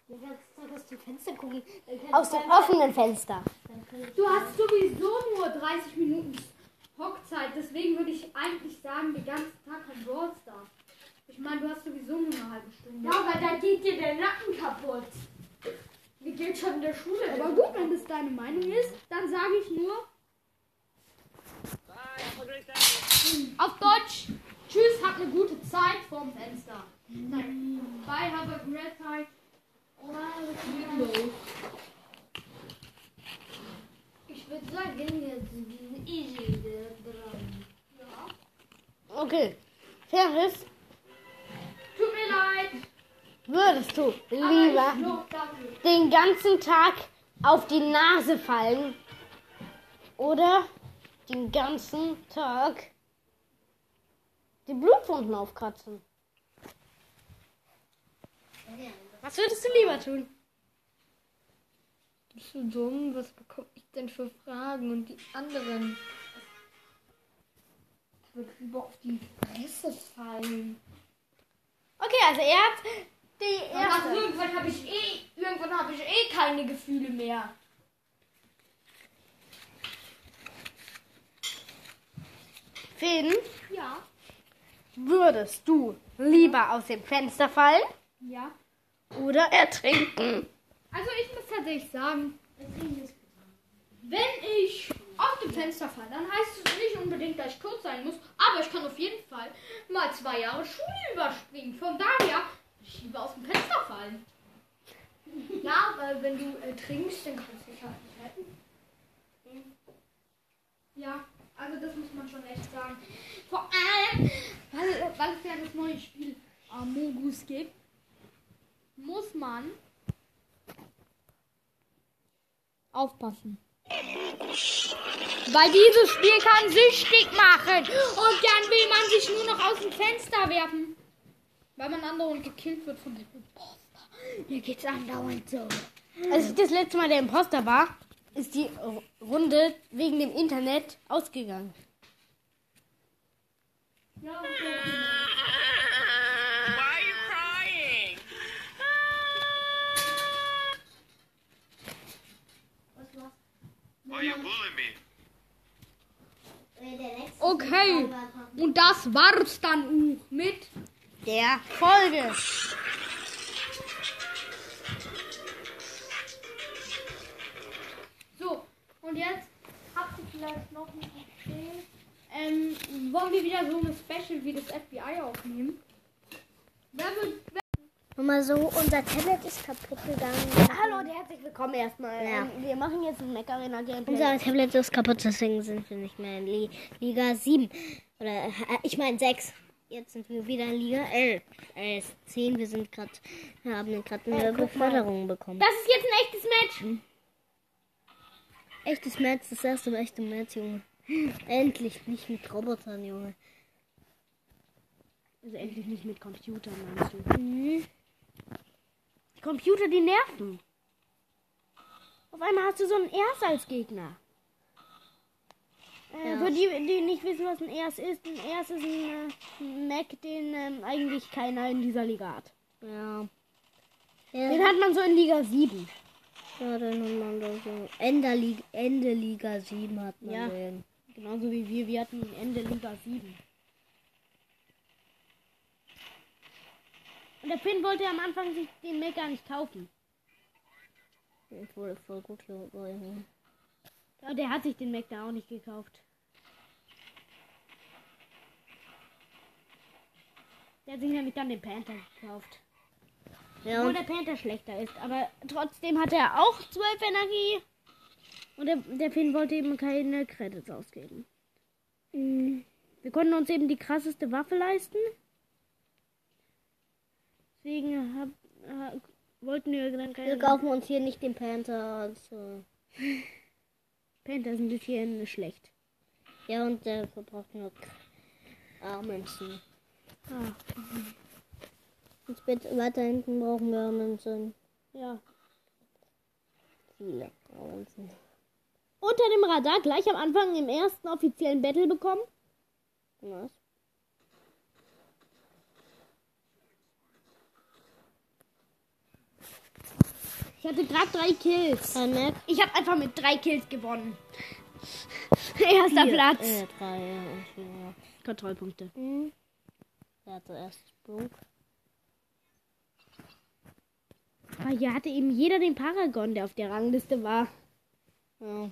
Den ganzen Tag aus dem Fenster gucken. Aus dem offenen Fenster. du hast sowieso nur 30 Minuten Hockzeit. Deswegen würde ich eigentlich sagen, den ganzen Tag kein Brawl Stars. Ich meine, du hast sowieso nur eine halbe Stunde. Ja, weil dann geht dir der Nacken kaputt. Wie geht schon in der Schule? Aber gut, wenn das deine Meinung ist, dann sage ich nur auf Deutsch. Tschüss, habt eine gute Zeit vorm Fenster. Nein. Bye, have a great time. Ich würde sagen, jetzt diesen Easy dran. Okay. Ferris, Tut mir leid. würdest du lieber den ganzen Tag auf die Nase fallen oder den ganzen Tag die Blutwunden aufkratzen? Was würdest du lieber tun? Bist du dumm? Was bekomme ich denn für Fragen? Und die anderen? Ich würde lieber auf die Fresse fallen. Okay, also er hat die Aber erste. irgendwann habe ich eh, irgendwann habe ich eh keine Gefühle mehr. Finn, Ja. würdest du lieber aus dem Fenster fallen Ja. oder ertrinken? Also ich muss tatsächlich sagen, wenn ich auf dem Fenster falle, dann heißt es nicht unbedingt, dass ich tot sein muss, aber ich kann auf jeden Fall mal zwei Jahre Schule überspringen. Von daher, ich lieber aus dem Fenster fallen. Ja, weil wenn du äh, trinkst, dann kannst du dich halt nicht Qualitäten. Ja, also das muss man schon echt sagen. Vor allem, weil, weil es ja das neue Spiel Amogus gibt, muss man aufpassen. Weil dieses Spiel kann süchtig machen. Und dann will man sich nur noch aus dem Fenster werfen. Weil man andauernd gekillt wird von dem Imposter. Mir geht's andauernd so. Als ich das letzte Mal der Imposter war, ist die Runde wegen dem Internet ausgegangen. Ja? Okay. Und das war's dann auch mit. Der Folge. Und jetzt habt ihr vielleicht noch eine Idee. Ähm, wollen wir wieder so eine Special wie das FBI aufnehmen? Wer wird. Wer Mal so, unser Tablet ist kaputt gegangen. Hallo und herzlich willkommen erstmal. Ja. Ähm, wir machen jetzt ein Mac Arena Gameplay. Unser Tablet ist kaputt, deswegen sind wir nicht mehr in Li Liga 7. Oder, äh, ich meine 6. Jetzt sind wir wieder in Liga 11. Äh, 10, wir sind gerade, haben gerade eine Beförderung bekommen. das ist jetzt ein echtes Match. Echtes Match, das erste echte Match, Junge. Endlich nicht mit Robotern, Junge. also endlich nicht mit Computern, meinst du? Mhm. Die Computer, die nerven. Auf einmal hast du so einen Ers als Gegner. Äh, Ja. Für die, die nicht wissen, was ein Ers ist, ein Ers ist ein äh, Mac, den ähm, eigentlich keiner in dieser Liga hat. Ja. Den Ja, hat man so in Liga 7. ja dann hat man da so. Ende Liga, Ende Liga 7 hat man Ja. den. Genauso wie wir, wir hatten Ende Liga 7. Und der Finn wollte am Anfang sich den Mac gar nicht kaufen. Das wurde voll gut hier. Aber der hat sich den Mac da auch nicht gekauft. Der hat sich nämlich dann den Panther gekauft. Ja, Obwohl der Panther schlechter ist. Aber trotzdem hat er auch 12 Energie. Und der, der Finn wollte eben keine Credits ausgeben. Mhm. Wir konnten uns eben die krasseste Waffe leisten. Deswegen hab, äh, wollten wir dann keine. wir kaufen uns hier nicht den Panther. Also. Panther ist ein bisschen schlecht. Ja, und der verbraucht nur Armensen. Ah, Ins Bett weiter hinten brauchen wir Armensen. ja. Viele Armensen. Unter dem Radar gleich am Anfang im ersten offiziellen Battle bekommen. Was? Ich hatte gerade drei Kills. Mac? Ich habe einfach mit drei Kills gewonnen. Erster Platz. Äh, drei, ja. und vier. Kontrollpunkte. Mhm. Der hatte erst Aber hier hatte eben jeder den Paragon, der auf der Rangliste war. Ja.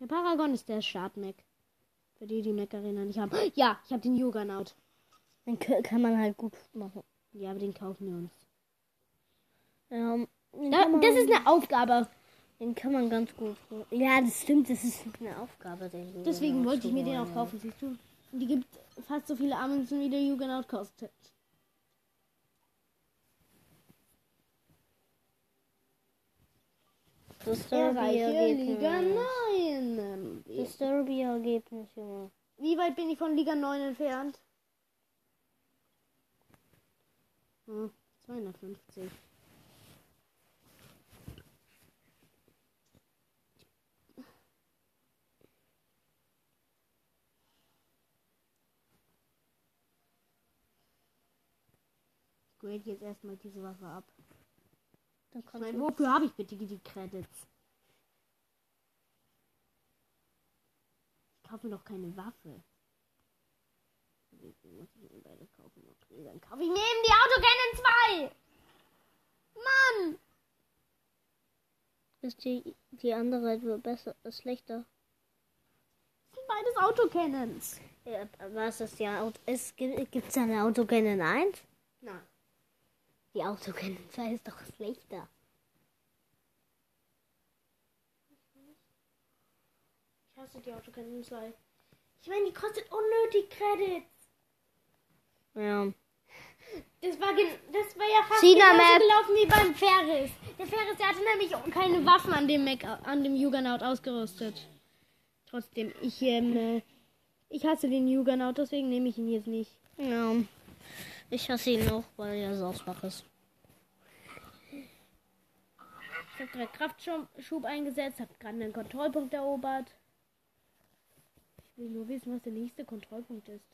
Der Paragon ist der Start-Mac. Für die, die Mac Arena nicht haben. Ja, ich habe den Juggernaut. Den kann man halt gut machen. Ja, aber den kaufen wir uns. Den Da, das ist eine Aufgabe. den kann man ganz gut. Ja, das stimmt, das ist eine Aufgabe. Den Deswegen wollte ich mir den auch kaufen, siehst du? Die gibt fast so viele Amundsen, wie der Juggernaut kostet. Das Erreiche Liga Derby-Ergebnis. 9. Das Derby-Ergebnis, Junge. Wie weit bin ich von Liga 9 entfernt? Hm, 250. Ich grade jetzt erstmal diese Waffe ab. Dann Ich meine, du wofür habe ich bitte die Credits? Ich kaufe doch keine Waffe. Muss ich mir beide kaufen. Okay, dann kaufe ich mir eben die Autocannon 2! Mann! ist die, die andere etwas besser, ist schlechter. Das sind beides Autocannons. Ja, was ist ja Auto? Es gibt es eine Autocannon 1? Die Autocannon 2 ist doch schlechter. hasse die Autorennen 2. Ich meine, die kostet unnötig Credits. Ja. Das war, das war ja fast China genauso Map. gelaufen wie beim Ferris. Der Ferris, der hatte nämlich keine Waffen an dem Mac, an dem Juggernaut ausgerüstet. Trotzdem, ich, ähm, äh, ich hasse den Juggernaut, deswegen nehme ich ihn jetzt nicht. Ja. Ich hasse ihn auch, weil er so schwach ist. Ich habe gerade Kraftschub eingesetzt, habe gerade einen Kontrollpunkt erobert. Ich will nur wissen, was der nächste Kontrollpunkt ist.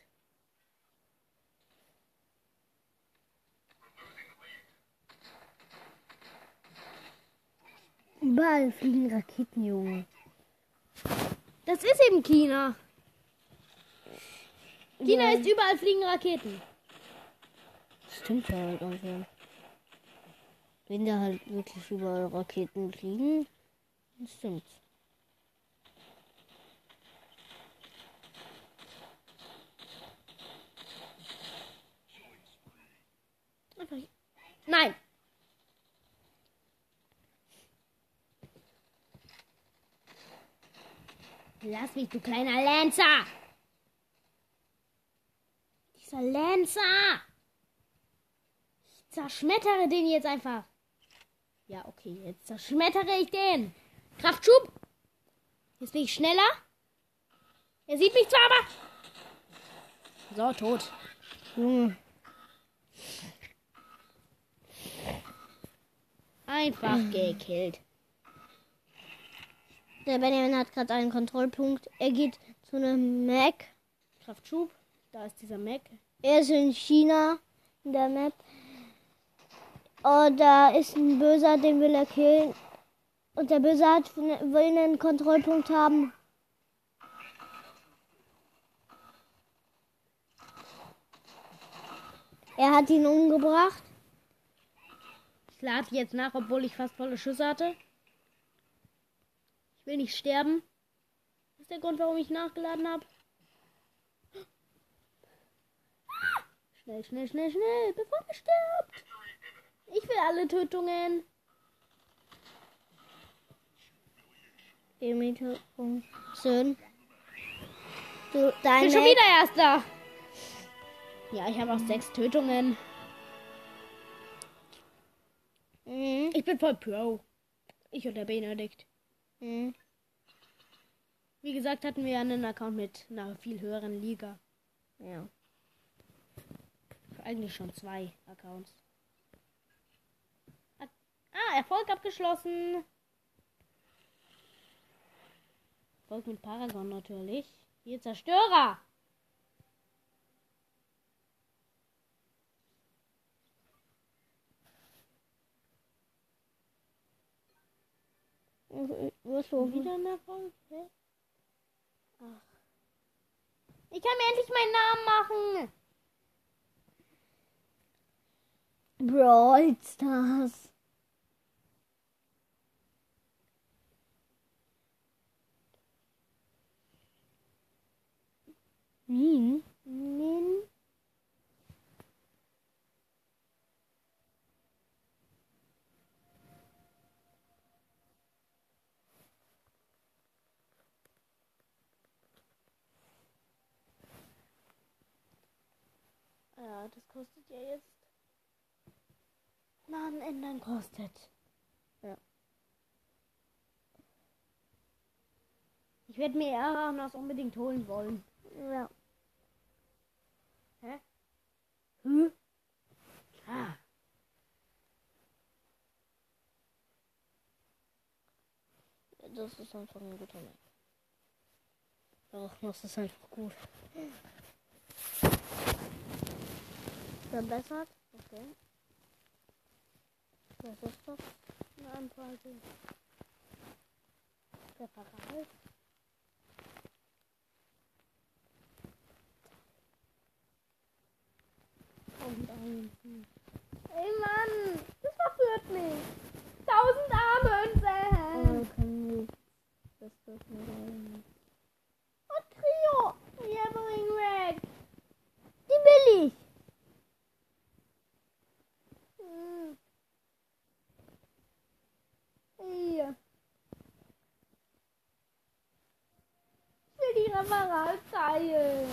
Überall fliegen Raketen, Junge. Das ist eben China. China ist überall fliegen Raketen. Stimmt ja halt irgendwie. Wenn da halt wirklich überall Raketen fliegen, dann stimmt's. Nein. Lass mich, du kleiner Lancer. Dieser Lancer. Zerschmettere den jetzt einfach. Ja, okay, jetzt zerschmettere ich den. Kraftschub. Jetzt bin ich schneller. Er sieht mich zwar, aber... So, tot. Junge, Einfach gekillt. der Benjamin hat gerade einen Kontrollpunkt. Er geht zu einem Mac. Kraftschub. Da ist dieser Mac. Er ist in China in der Map. Und da ist ein Böser, den will er killen. Und der Böse hat, will einen Kontrollpunkt haben. Er hat ihn umgebracht. Ich lade jetzt nach, obwohl ich fast volle Schüsse hatte. Ich will nicht sterben. Das ist der Grund, warum ich nachgeladen habe. Schnell, schnell, schnell, schnell, bevor er stirbt. Ich will alle Tötungen. Imiterung. Schön. Du, Ich dein bin schon wieder Erster. Ja, ich habe auch sechs Tötungen. Mhm. Ich bin voll Pro. Ich und der Benedikt. Mhm. Wie gesagt, hatten wir einen Account mit einer viel höheren Liga. Ja. Eigentlich schon zwei Accounts. Ah, Erfolg abgeschlossen. Erfolg mit Paragon natürlich. Hier Zerstörer. Was so? wieder ein Erfolg? Hä? Ach. Ich kann mir endlich meinen Namen machen. Brawl Stars. Min? Min? Ja, das kostet ja jetzt. Namen ändern kostet. Ja. Ich werde mir Aranas unbedingt holen wollen. Ja. Hä? Hm? Ah. Das ist einfach ein guter Map. Doch, das ist einfach gut. Verbessert? Okay. Was ist das? Eine Anfrage. Präparat. 1000 Arme. Ey Mann, das verführt mich. 1000 Arme und Sam. Oh, kann nicht. Das wird mir rein. Oh, Trio. Oh, Jammering Red. Die will ich. Hm. Ich will die Kamera teilen.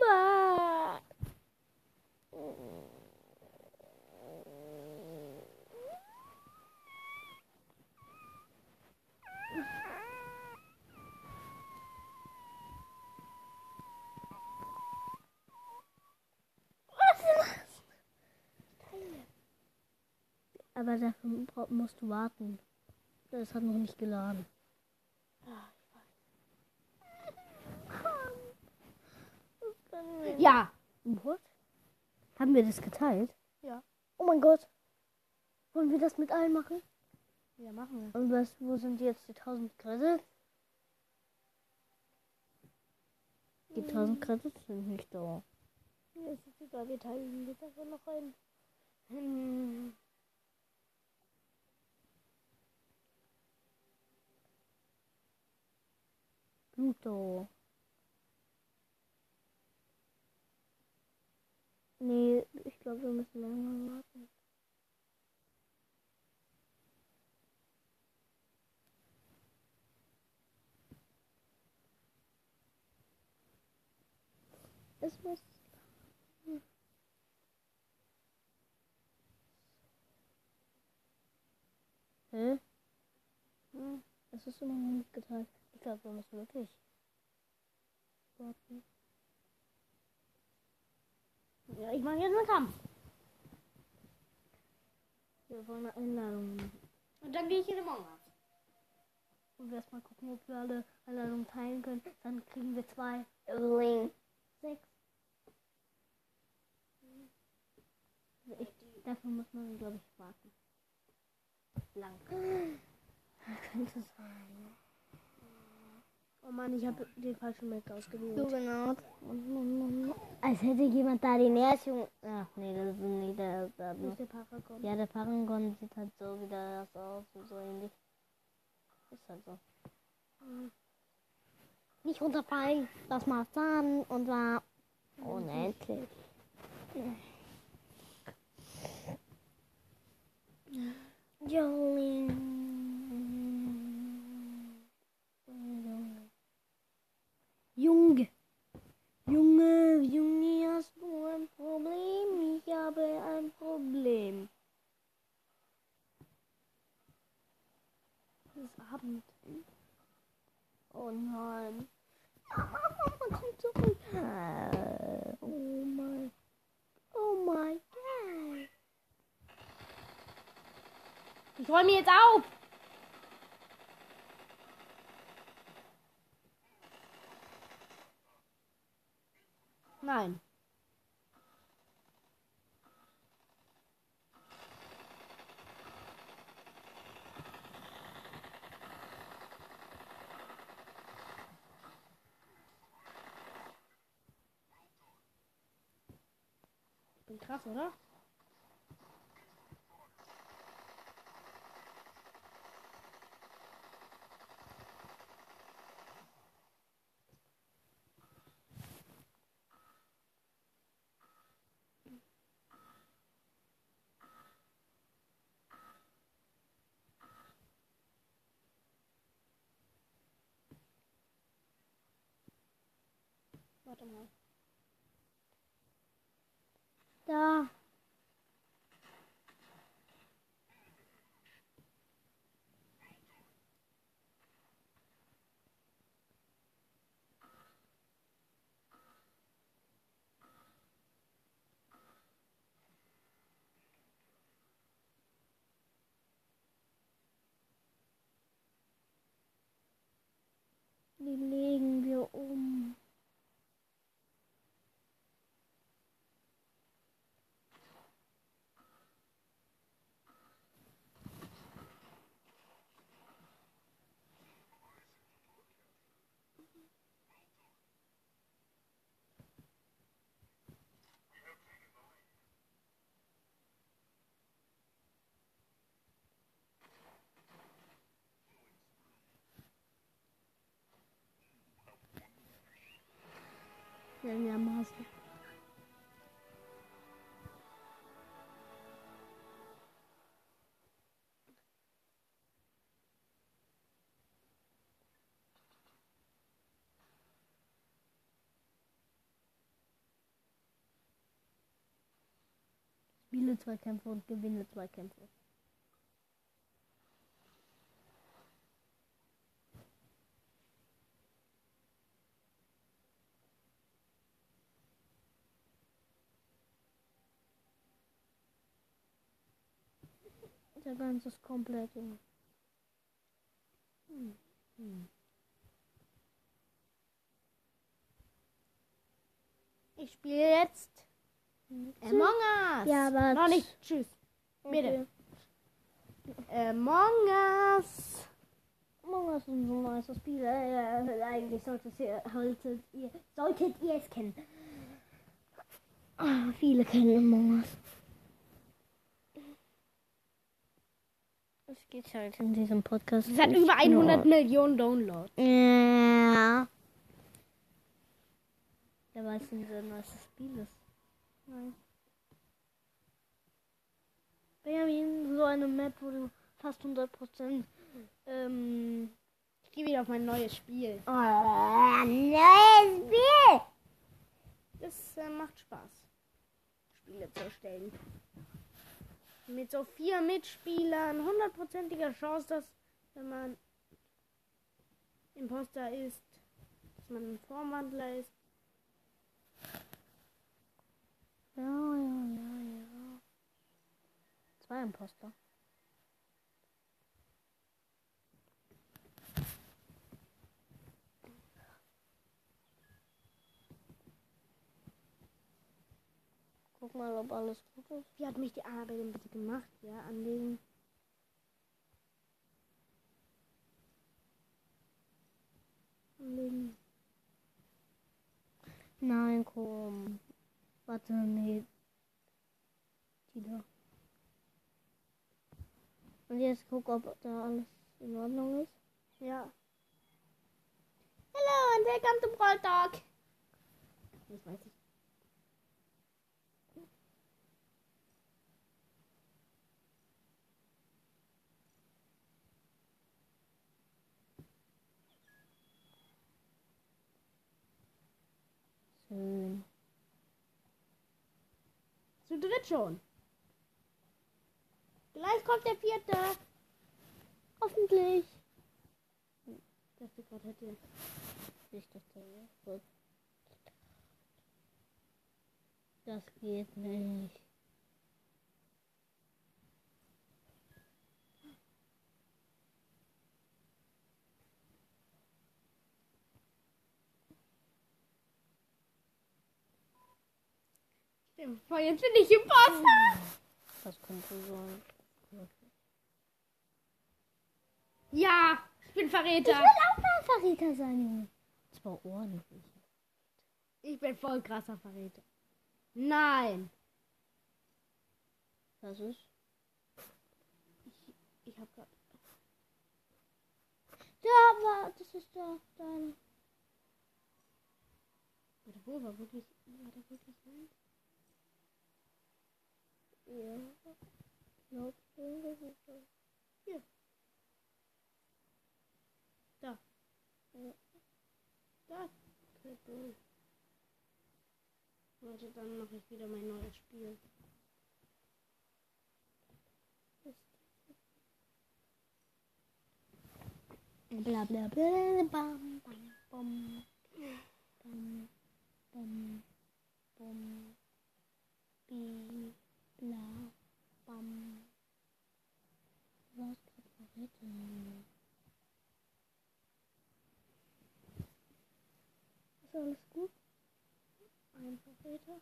Mann. Aber dafür musst du warten. Das hat noch nicht geladen. Ja. What? Haben wir das geteilt? Ja. Oh mein Gott. Wollen wir das mit allen machen? Ja, machen wir. Und was, wo sind jetzt die 1000 Credits? Die 1000 Credits sind nicht da. Ja, ist egal, wir teilen jetzt einfach noch ein. Hm. Pluto. Nee, ich glaube, wir müssen länger warten. Es muss. Hä? Hm, es ist immer noch nicht geteilt. Ich glaube, wir müssen wirklich warten. Ja, ich mache jetzt einen Kampf. Wir wollen eine Einladung. Und dann gehe ich in den Morgen. Und wir erstmal gucken, ob wir alle Einladungen teilen können. Dann kriegen wir zwei. Sechs. Also ich, dafür muss man, glaube ich, warten. Lang. Könnte sein. Oh Mann, ich habe den falschen Mac ausgewählt. So genau. Als hätte jemand da die Nährung. Ach nee, das ist nicht der. der Wo ist der Paragon? ja, der Paragon sieht halt so wieder das aus, so ähnlich. Ist halt so. Nicht runterfallen. Das macht dann und war Unendlich. Junge. Junge, Junge, hast du ein Problem? Ich habe ein Problem. Es ist Abend. Oh nein. Komm zurück. Oh mein. Oh mein Gott. Ich räume jetzt auf. Nein. Krass, oder? Warte mal. Da. Die legen einigermaßen. Spiele zwei Kämpfe und gewinne zwei Kämpfe. Der ganze ist komplett. Junge. Ich spiele jetzt Among Us. Ja, aber- Noch nicht. Tschüss. Bitte. Among Us. Among Us ist ein nice Spiel. Äh, eigentlich solltet ihr, solltet ihr, solltet ihr es kennen. Ah, viele kennen Among Us. Es geht halt in diesem Podcast. Es hat über 100 nur- Millionen Downloads. Ja. Der weiß nicht, ein neues Spiel ist. Nein. Benjamin, so eine Map, wo du fast 100% ähm, Ich gehe wieder auf mein neues Spiel. Oh, neues Spiel! Das äh, macht Spaß, Spiele zu erstellen. Mit so vier Mitspielern, hundertprozentiger Chance, dass, wenn man Imposter ist, dass man ein Vorwandler ist. Ja, ja, ja, ja. Zwei Imposter. Guck mal, ob alles gut ist. Wie hat mich die Arbeit denn bitte gemacht? Ja, anlegen. Anlegen. Nein, komm. Warte, nee. Die da. Und jetzt guck, ob da alles in Ordnung ist. Ja. Hello and welcome to Brawl Talk. Das weiß ich. Schön. Zu dritt schon. Gleich kommt der vierte. Hoffentlich. Ich dachte gerade hätte. Ich dachte, ja, gut. Das geht nicht. Boah, jetzt bin ich Imposter. Das könnte sein. Ja, ich bin Verräter. auch mal Verräter sein. Zwar ordentlich. Ich bin voll krasser Verräter. Nein. Das ist. Ich hab grad. Da war, das ist da, dein. Warte, wo war wirklich. War da wirklich sein? Ja. Das ist da. Da. Triple. Warte, dann mache ich wieder mein neues Spiel. Bla bla bla bam bam bam bam bam bam bi bla bam grad verritten? Ist alles gut? Ein Verräter.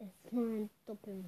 It's not stopping.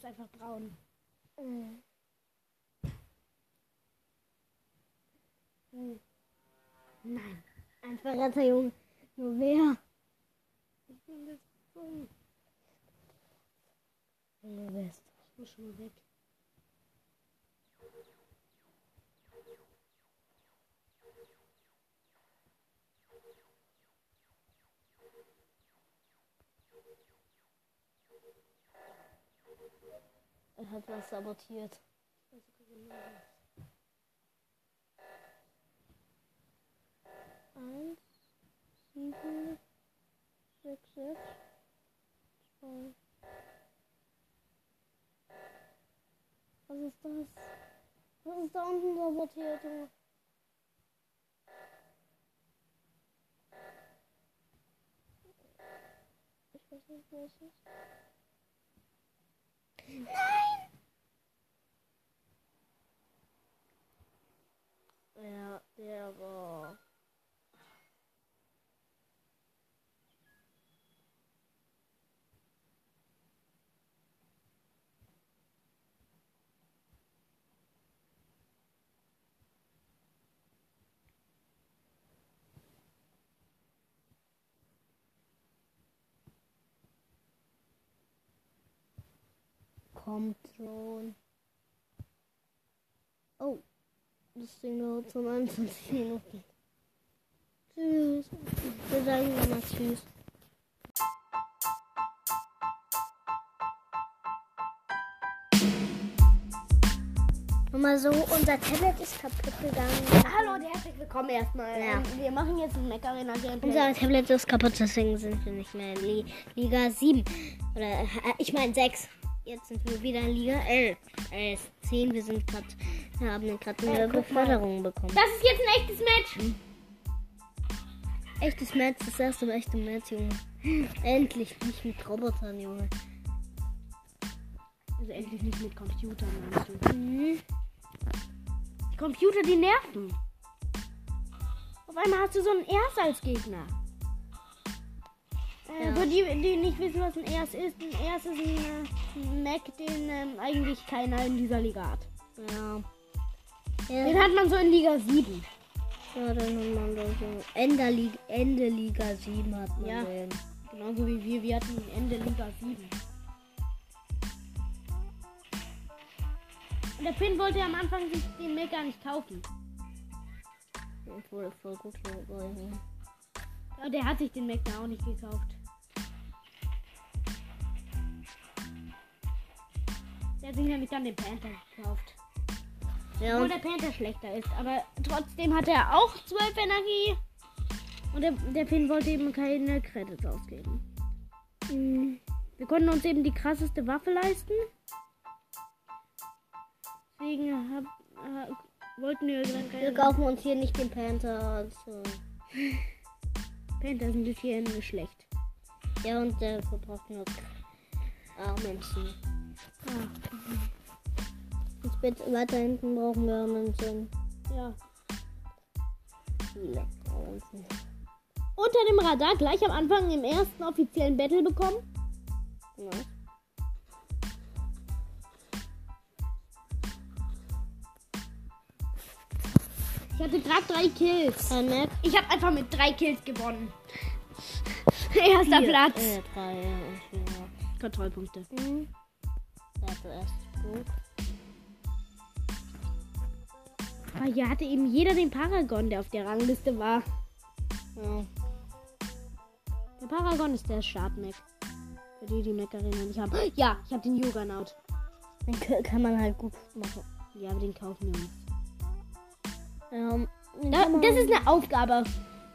Ist einfach braun. Nein. Ein Verräter, Junge. Nur wer? Junge, wer ist Ich muss schon mal weg. Er hat was sabotiert. Eins, sieben, sechs, sechs, zwei. Was ist das? Was ist da unten sabotiert? Ich weiß nicht, wo es ist. Ja, der war. Kommt schon. Oh. Das Ding dauert schon 21 Minuten. Tschüss. Wir sagen immer Tschüss. Mal so, unser Tablet ist kaputt gegangen. Hallo und herzlich willkommen erstmal. Ja. Ähm, wir machen jetzt ein Mac Arena Gameplay. Unser Tablet ist kaputt, deswegen sind wir nicht mehr in Li Liga 7. Oder, äh, ich meine 6. Jetzt sind wir wieder in Liga 11. Äh, 10, wir sind gerade, wir haben gerade eine Beförderung bekommen. das ist jetzt ein echtes Match. Echtes Match, das erste echte Match, Junge. Endlich nicht mit Robotern, Junge. Also endlich nicht mit Computern, meinst du? Mhm. Die Computer, die nerven. Auf einmal hast du so einen Ers als Gegner. Ja. Für die, die nicht wissen, was ein Ers ist, ein Ers ist ein äh, Mac, den ähm, eigentlich keiner in dieser Liga hat. Ja. Den Ja, hat man so in Liga 7. ja dann hat man da so. Ende Liga, Ende Liga 7 hat man Ja. den. Genauso wie wir, wir hatten Ende Liga 7. Und der Finn wollte am Anfang sich den Mac gar nicht kaufen. Wurde voll gut. Aber der hat sich den Mac da auch nicht gekauft. Der hat sich nämlich dann den Panther gekauft. Ja, Obwohl der Panther schlechter ist. Aber trotzdem hat er auch 12 Energie. Und der, der Finn wollte eben keine Credits ausgeben. mh, Wir konnten uns eben die krasseste Waffe leisten. Deswegen hab, äh, wollten wir dann wir keine kaufen uns hier nicht den Panther. Also. Panther sind bis hierhin schlecht. Ja, und der verbraucht nur Armenzen. Jetzt bitte weiter hinten brauchen wir Armenzen. Ja. Viele. Unter dem Radar gleich am Anfang im ersten offiziellen Battle bekommen. Ja. Ich hatte gerade drei Kills. Ich habe einfach mit drei Kills gewonnen. Erster Platz. Äh, drei, ja, und. Kontrollpunkte. Mhm. Der hatte erst gut. Aber hier hatte eben jeder den Paragon, der auf der Rangliste war. Ja. Der Paragon ist der Start-Mac. Für die, die Arena nicht haben. Ja, ich habe den Juggernaut. Den kann man halt gut machen. Ja, aber den kaufen wir uns. Ähm, Da, das ist eine Aufgabe.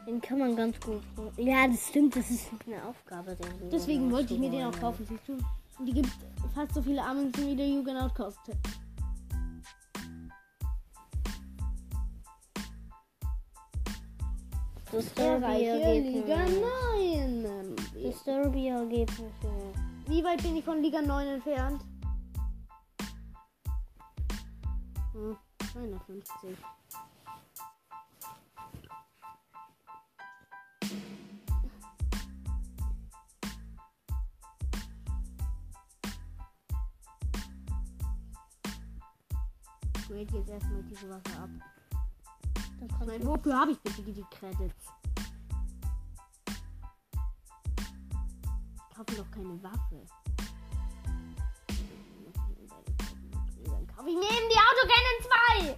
den kann man ganz gut. Ja, das stimmt, das ist eine Aufgabe. Deswegen wollte ich mir den auch kaufen, siehst du? Die gibt fast so viele Amundsen, wie der Juggernaut kostet. Das Erreiche Liga Derby-Ergebnis. 9. Das Derby-Ergebnis. Wie weit bin ich von Liga 9 entfernt? Hm, 250. Ich grade jetzt erstmal diese Waffe ab. Dann kannst Nein, wofür habe ich bitte die Credits? Ich kaufe doch keine Waffe. Dann kaufe ich mir eben die Autocannon 2!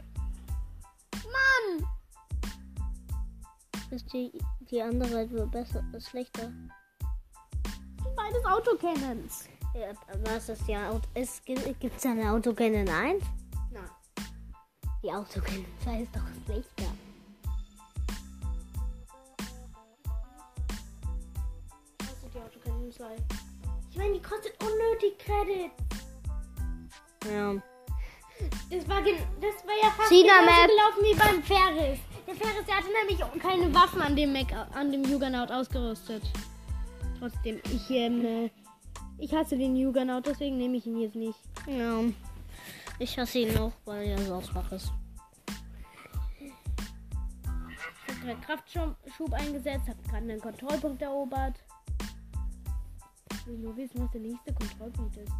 Mann! ist die, die andere wird besser, ist schlechter. Sind beides Autocannons. Ja, was ist die Auto? Es gibt gibt's eine Autocannon 1? Die Autocannon 2 ist doch schlechter. Kostet die Autocannon 2. Ich meine, die kostet unnötig Credit. Ja. Das war, gen- das war ja fast China genauso Map. gelaufen wie beim Ferris. Der Ferris, der hatte nämlich auch keine Waffen an dem Mac, an dem Juggernaut ausgerüstet. Trotzdem, ich, ähm, äh, ich hasse den Juggernaut, deswegen nehme ich ihn jetzt nicht. Ja. Ich hasse ihn auch, weil er so schwach ist. Ich habe gerade Kraftschub eingesetzt, habe gerade einen Kontrollpunkt erobert. Ich will nur wissen, was der nächste Kontrollpunkt ist.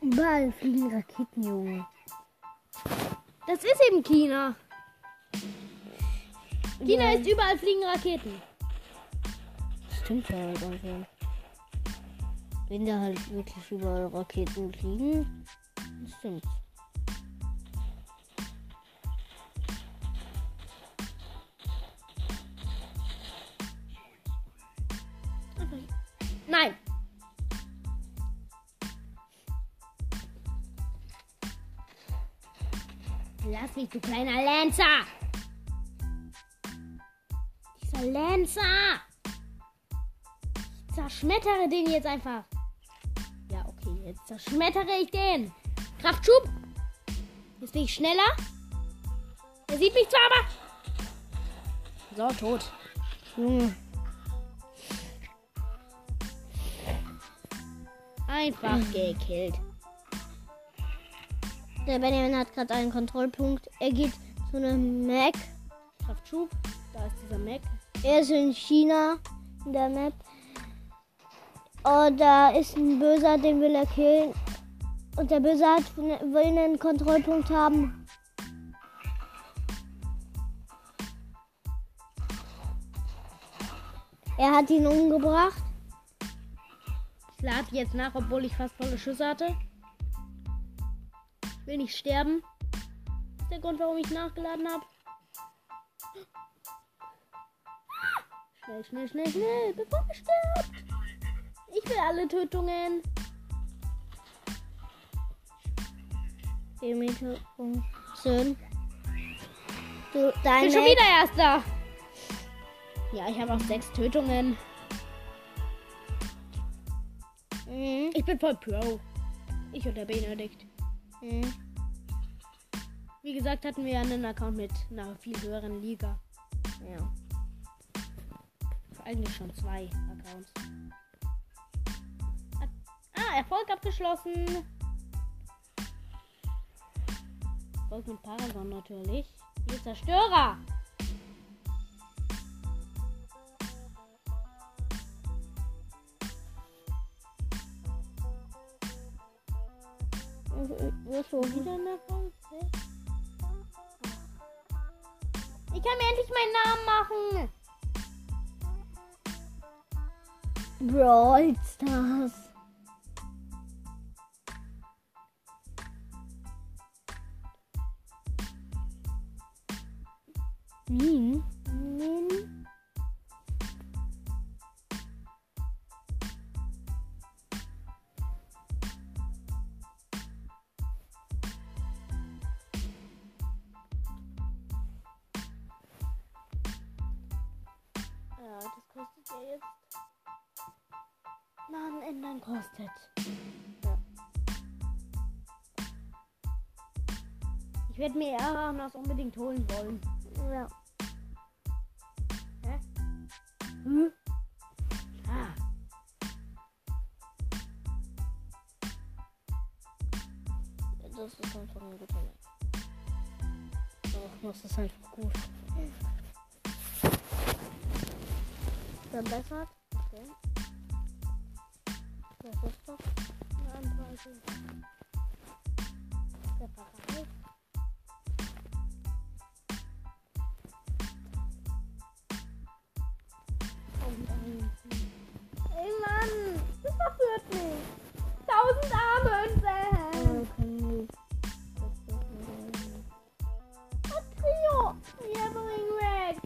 Überall fliegen Raketen, Junge. Das ist eben China. China ist überall fliegen Raketen. Stimmt halt einfach. Wenn da halt wirklich überall Raketen fliegen, das stimmt. Nein. Lass mich, du kleiner Lancer. Dieser Lancer. Zerschmettere den jetzt einfach. Ja, okay, jetzt zerschmettere ich den. Kraftschub. Jetzt bin ich schneller. Er sieht mich zwar, aber... So, tot. Junge, Einfach gekillt. der Benjamin hat gerade einen Kontrollpunkt. Er geht zu einem Mac. Kraftschub. Da ist dieser Mac. Er ist in China in der Map. Und da ist ein Böser, den will er killen. Und der Böse hat, will einen Kontrollpunkt haben. Er hat ihn umgebracht. Ich lade jetzt nach, obwohl ich fast volle Schüsse hatte. Ich will nicht sterben. Das ist der Grund, warum ich nachgeladen habe. Schnell, schnell, schnell, schnell, bevor er stirbt. Ich will alle Tötungen. Demeter und Sön. Du, Ich dein bin schon wieder Erster. Ja, ich habe auch sechs Tötungen. Mhm. Ich bin voll Pro. Ich und der Benedikt. Mhm. Wie gesagt, hatten wir einen Account mit einer viel höheren Liga. Ja. Eigentlich schon zwei Accounts. Erfolg abgeschlossen. Erfolg mit Paragon natürlich. Ihr Zerstörer. Wirst du Wieder ein Erfolg? Ich kann mir endlich meinen Namen machen. Brawl Stars. Min. Min. Ja, das kostet ja jetzt. Namen ändern kostet. Ich werde mir Aranas unbedingt holen wollen. Ja. Hä? Hm? Ja, Das ist einfach ein guter. Doch, das ist einfach gut. Verbessert. Okay. Das ist doch eine Anweisung. Separat. Ey Mann, das verführt mich. Tausend Arme und Das Trio. Yabbering Red.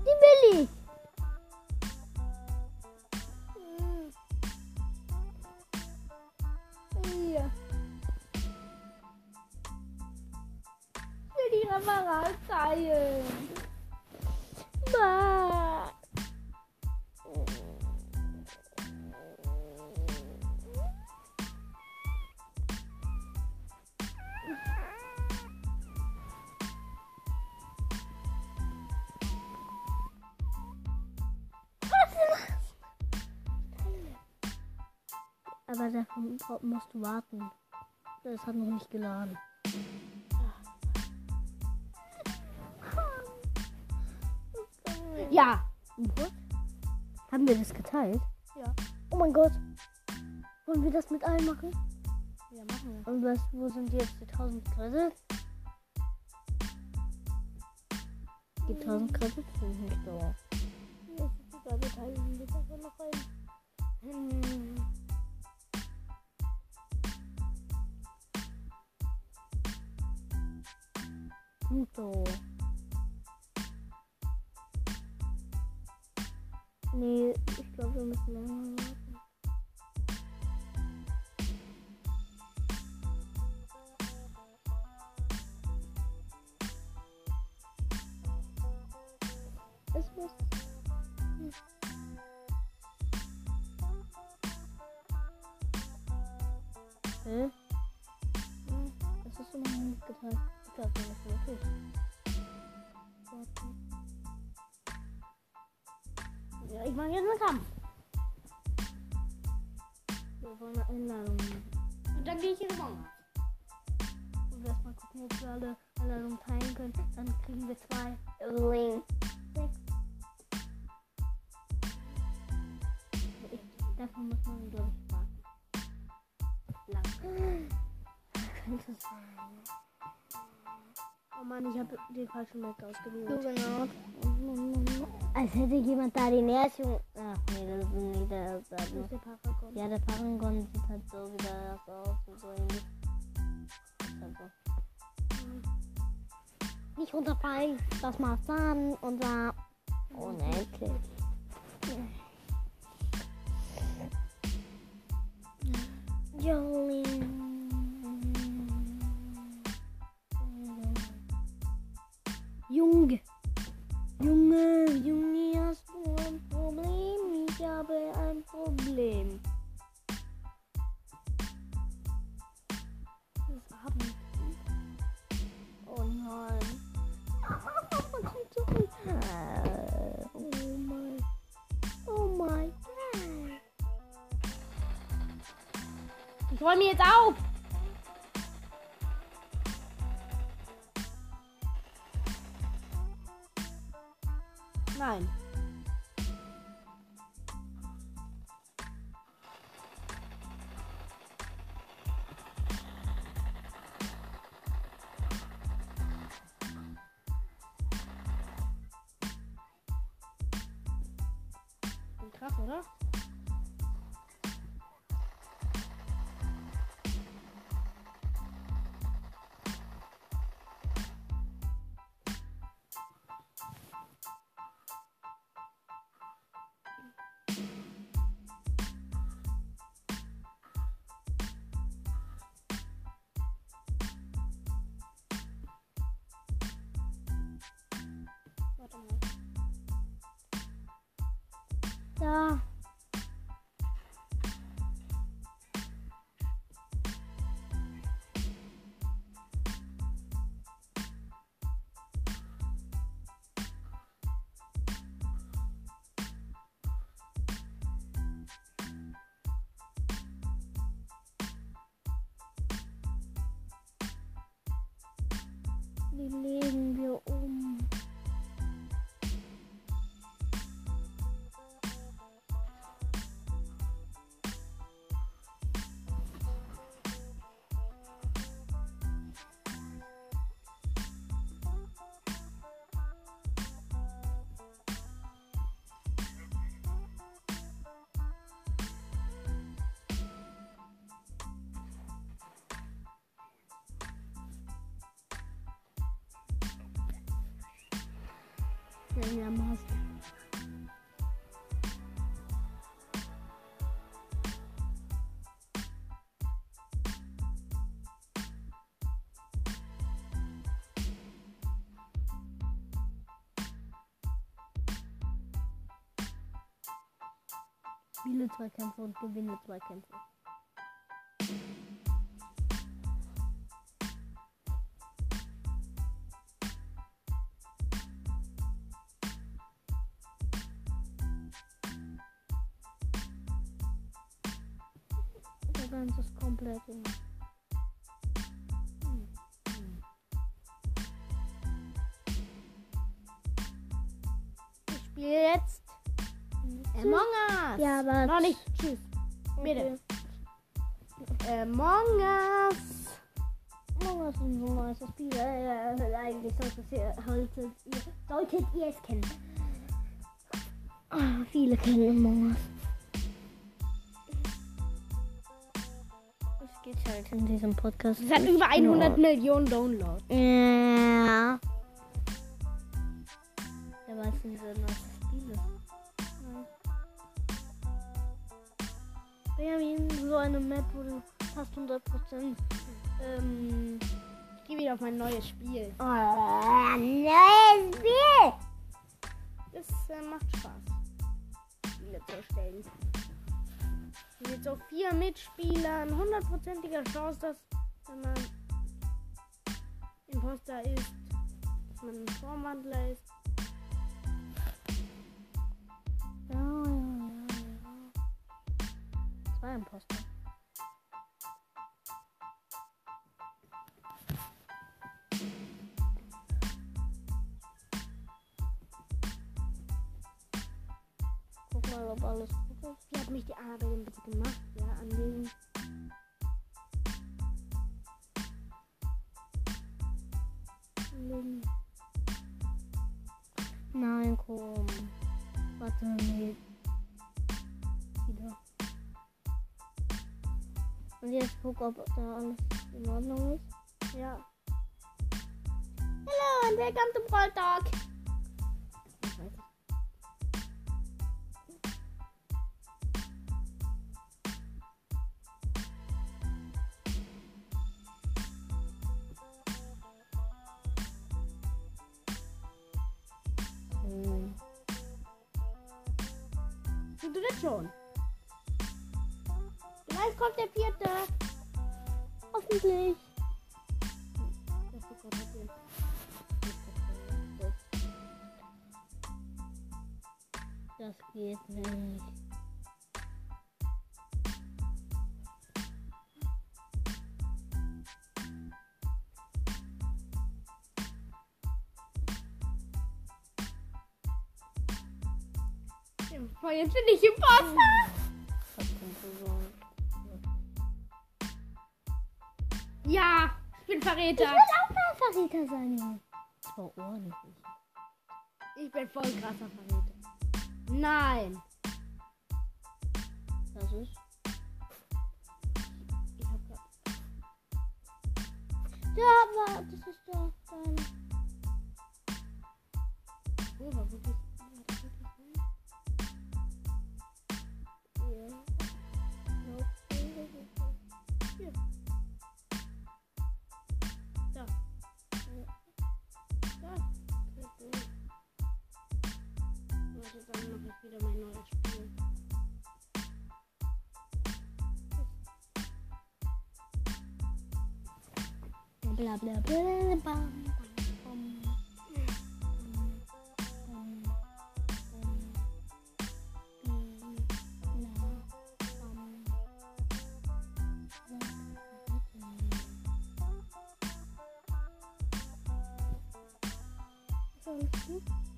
Die will ich. Hier. Ich will die Kamera teilen. Bah. Aber davon musst du warten. Das hat noch nicht geladen. Ja. Gut. Haben wir das geteilt? Ja. Oh mein Gott. Wollen wir das mit allen machen? Ja, machen wir. Und was, wo sind jetzt die 1000 Credits? Die 1000 Credits sind nicht da. Ja, ist egal, wir teilen das noch ein. Hm. Pluto. Nee, ich glaube, wir müssen länger warten. Es muss. Hä? Hm, Das ist immer noch nicht geteilt. Ich glaube, wir müssen wirklich. Ja, ich mache jetzt einen Kampf. Wir wollen eine Einladung. Und dann gehe ich in den Raum. Und erstmal gucken, ob wir alle Einladungen teilen können. Dann kriegen wir zwei. Link. Sechs. Ich, muss man, glaube ich, warten. Lang. Könnte sein. Oh Mann, ich habe den falschen Mac ausgewählt. genau. Als hätte jemand da die Nährchen. Ach nee, das ist nicht der. Das Das ist der Paragon. ja, der Paragon sieht halt so wieder erst aus. So ähnlich. Ist halt so. Nicht runterfallen. Das macht dann unser. Unendlich. Junge. Junge, Junge, hast du ein Problem? Ich habe ein Problem. Das Abend. Oh nein. Oh mein. Oh mein. Ich räume jetzt auf. Nein. Wie legen wir Einigermaßen. Spiele Zweikämpfe und gewinne Zweikämpfe. Der Podcast. Es hat über 100 nur- Millionen Downloads. Ja. Ja, was sind so nice Spiele? Benjamin, so eine Map, wo du fast 100% ähm, ich gehe wieder auf mein neues Spiel. Oh, neues Spiel! Das äh, macht Spaß. Spiele zu erstellen. Mit so vier Mitspielern, hundertprozentiger Chance, dass wenn man Imposter ist, dass man ein Formwandler ist. Ja, ja, ja, ja. Zwei Imposter. Guck mal, ob alles gut ist. Wie hat mich die Arbeit gemacht? Ja, anlegen. Anlegen. Nein, komm. Warte, nee. Wieder. Und jetzt guck, ob da alles in Ordnung ist. Ja. Hello and welcome to Brawl Talk. Dritt schon. Gleich kommt der vierte. Hoffentlich. Das geht nicht. Oh, jetzt bin ich könnte sein. Ja, ich bin Verräter. auch mal Verräter sein. Das war ordentlich. Ich bin voll krasser Verräter. Nein. Das ist. Ich hab grad. Ja, aber das ist doch deine. Oh, war wirklich. Wieder mein neues Spiel. Bla bla bla bam, bam, Mein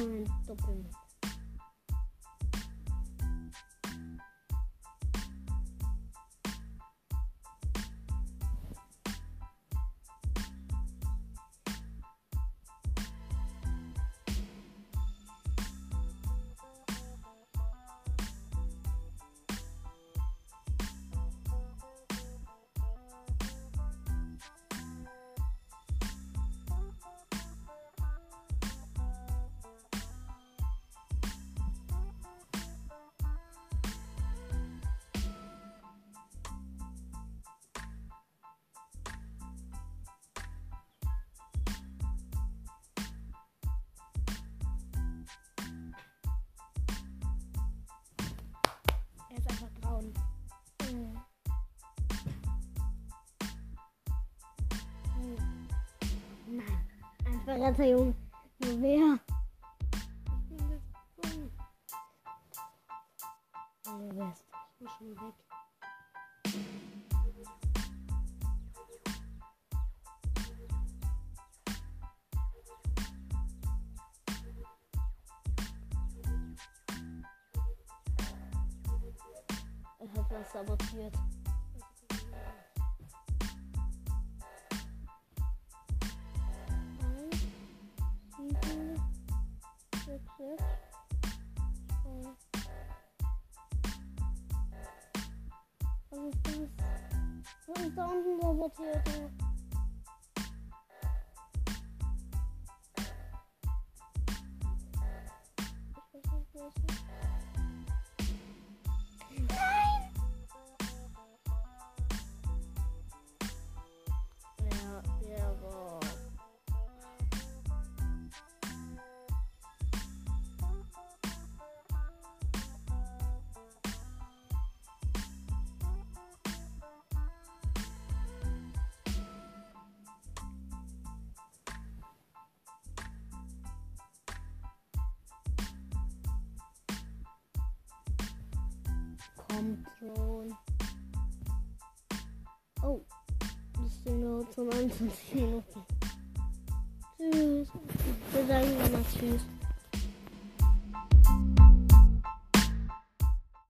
Doppel. Er Verräter, Junge. Wer? Ich muss schon weg. Er hat was sabotiert. Was ist da unten sabotiert? Ich Kommt schon. Oh. Das sind nur zu 29 Minuten. Tschüss. Wir sagen immer Tschüss.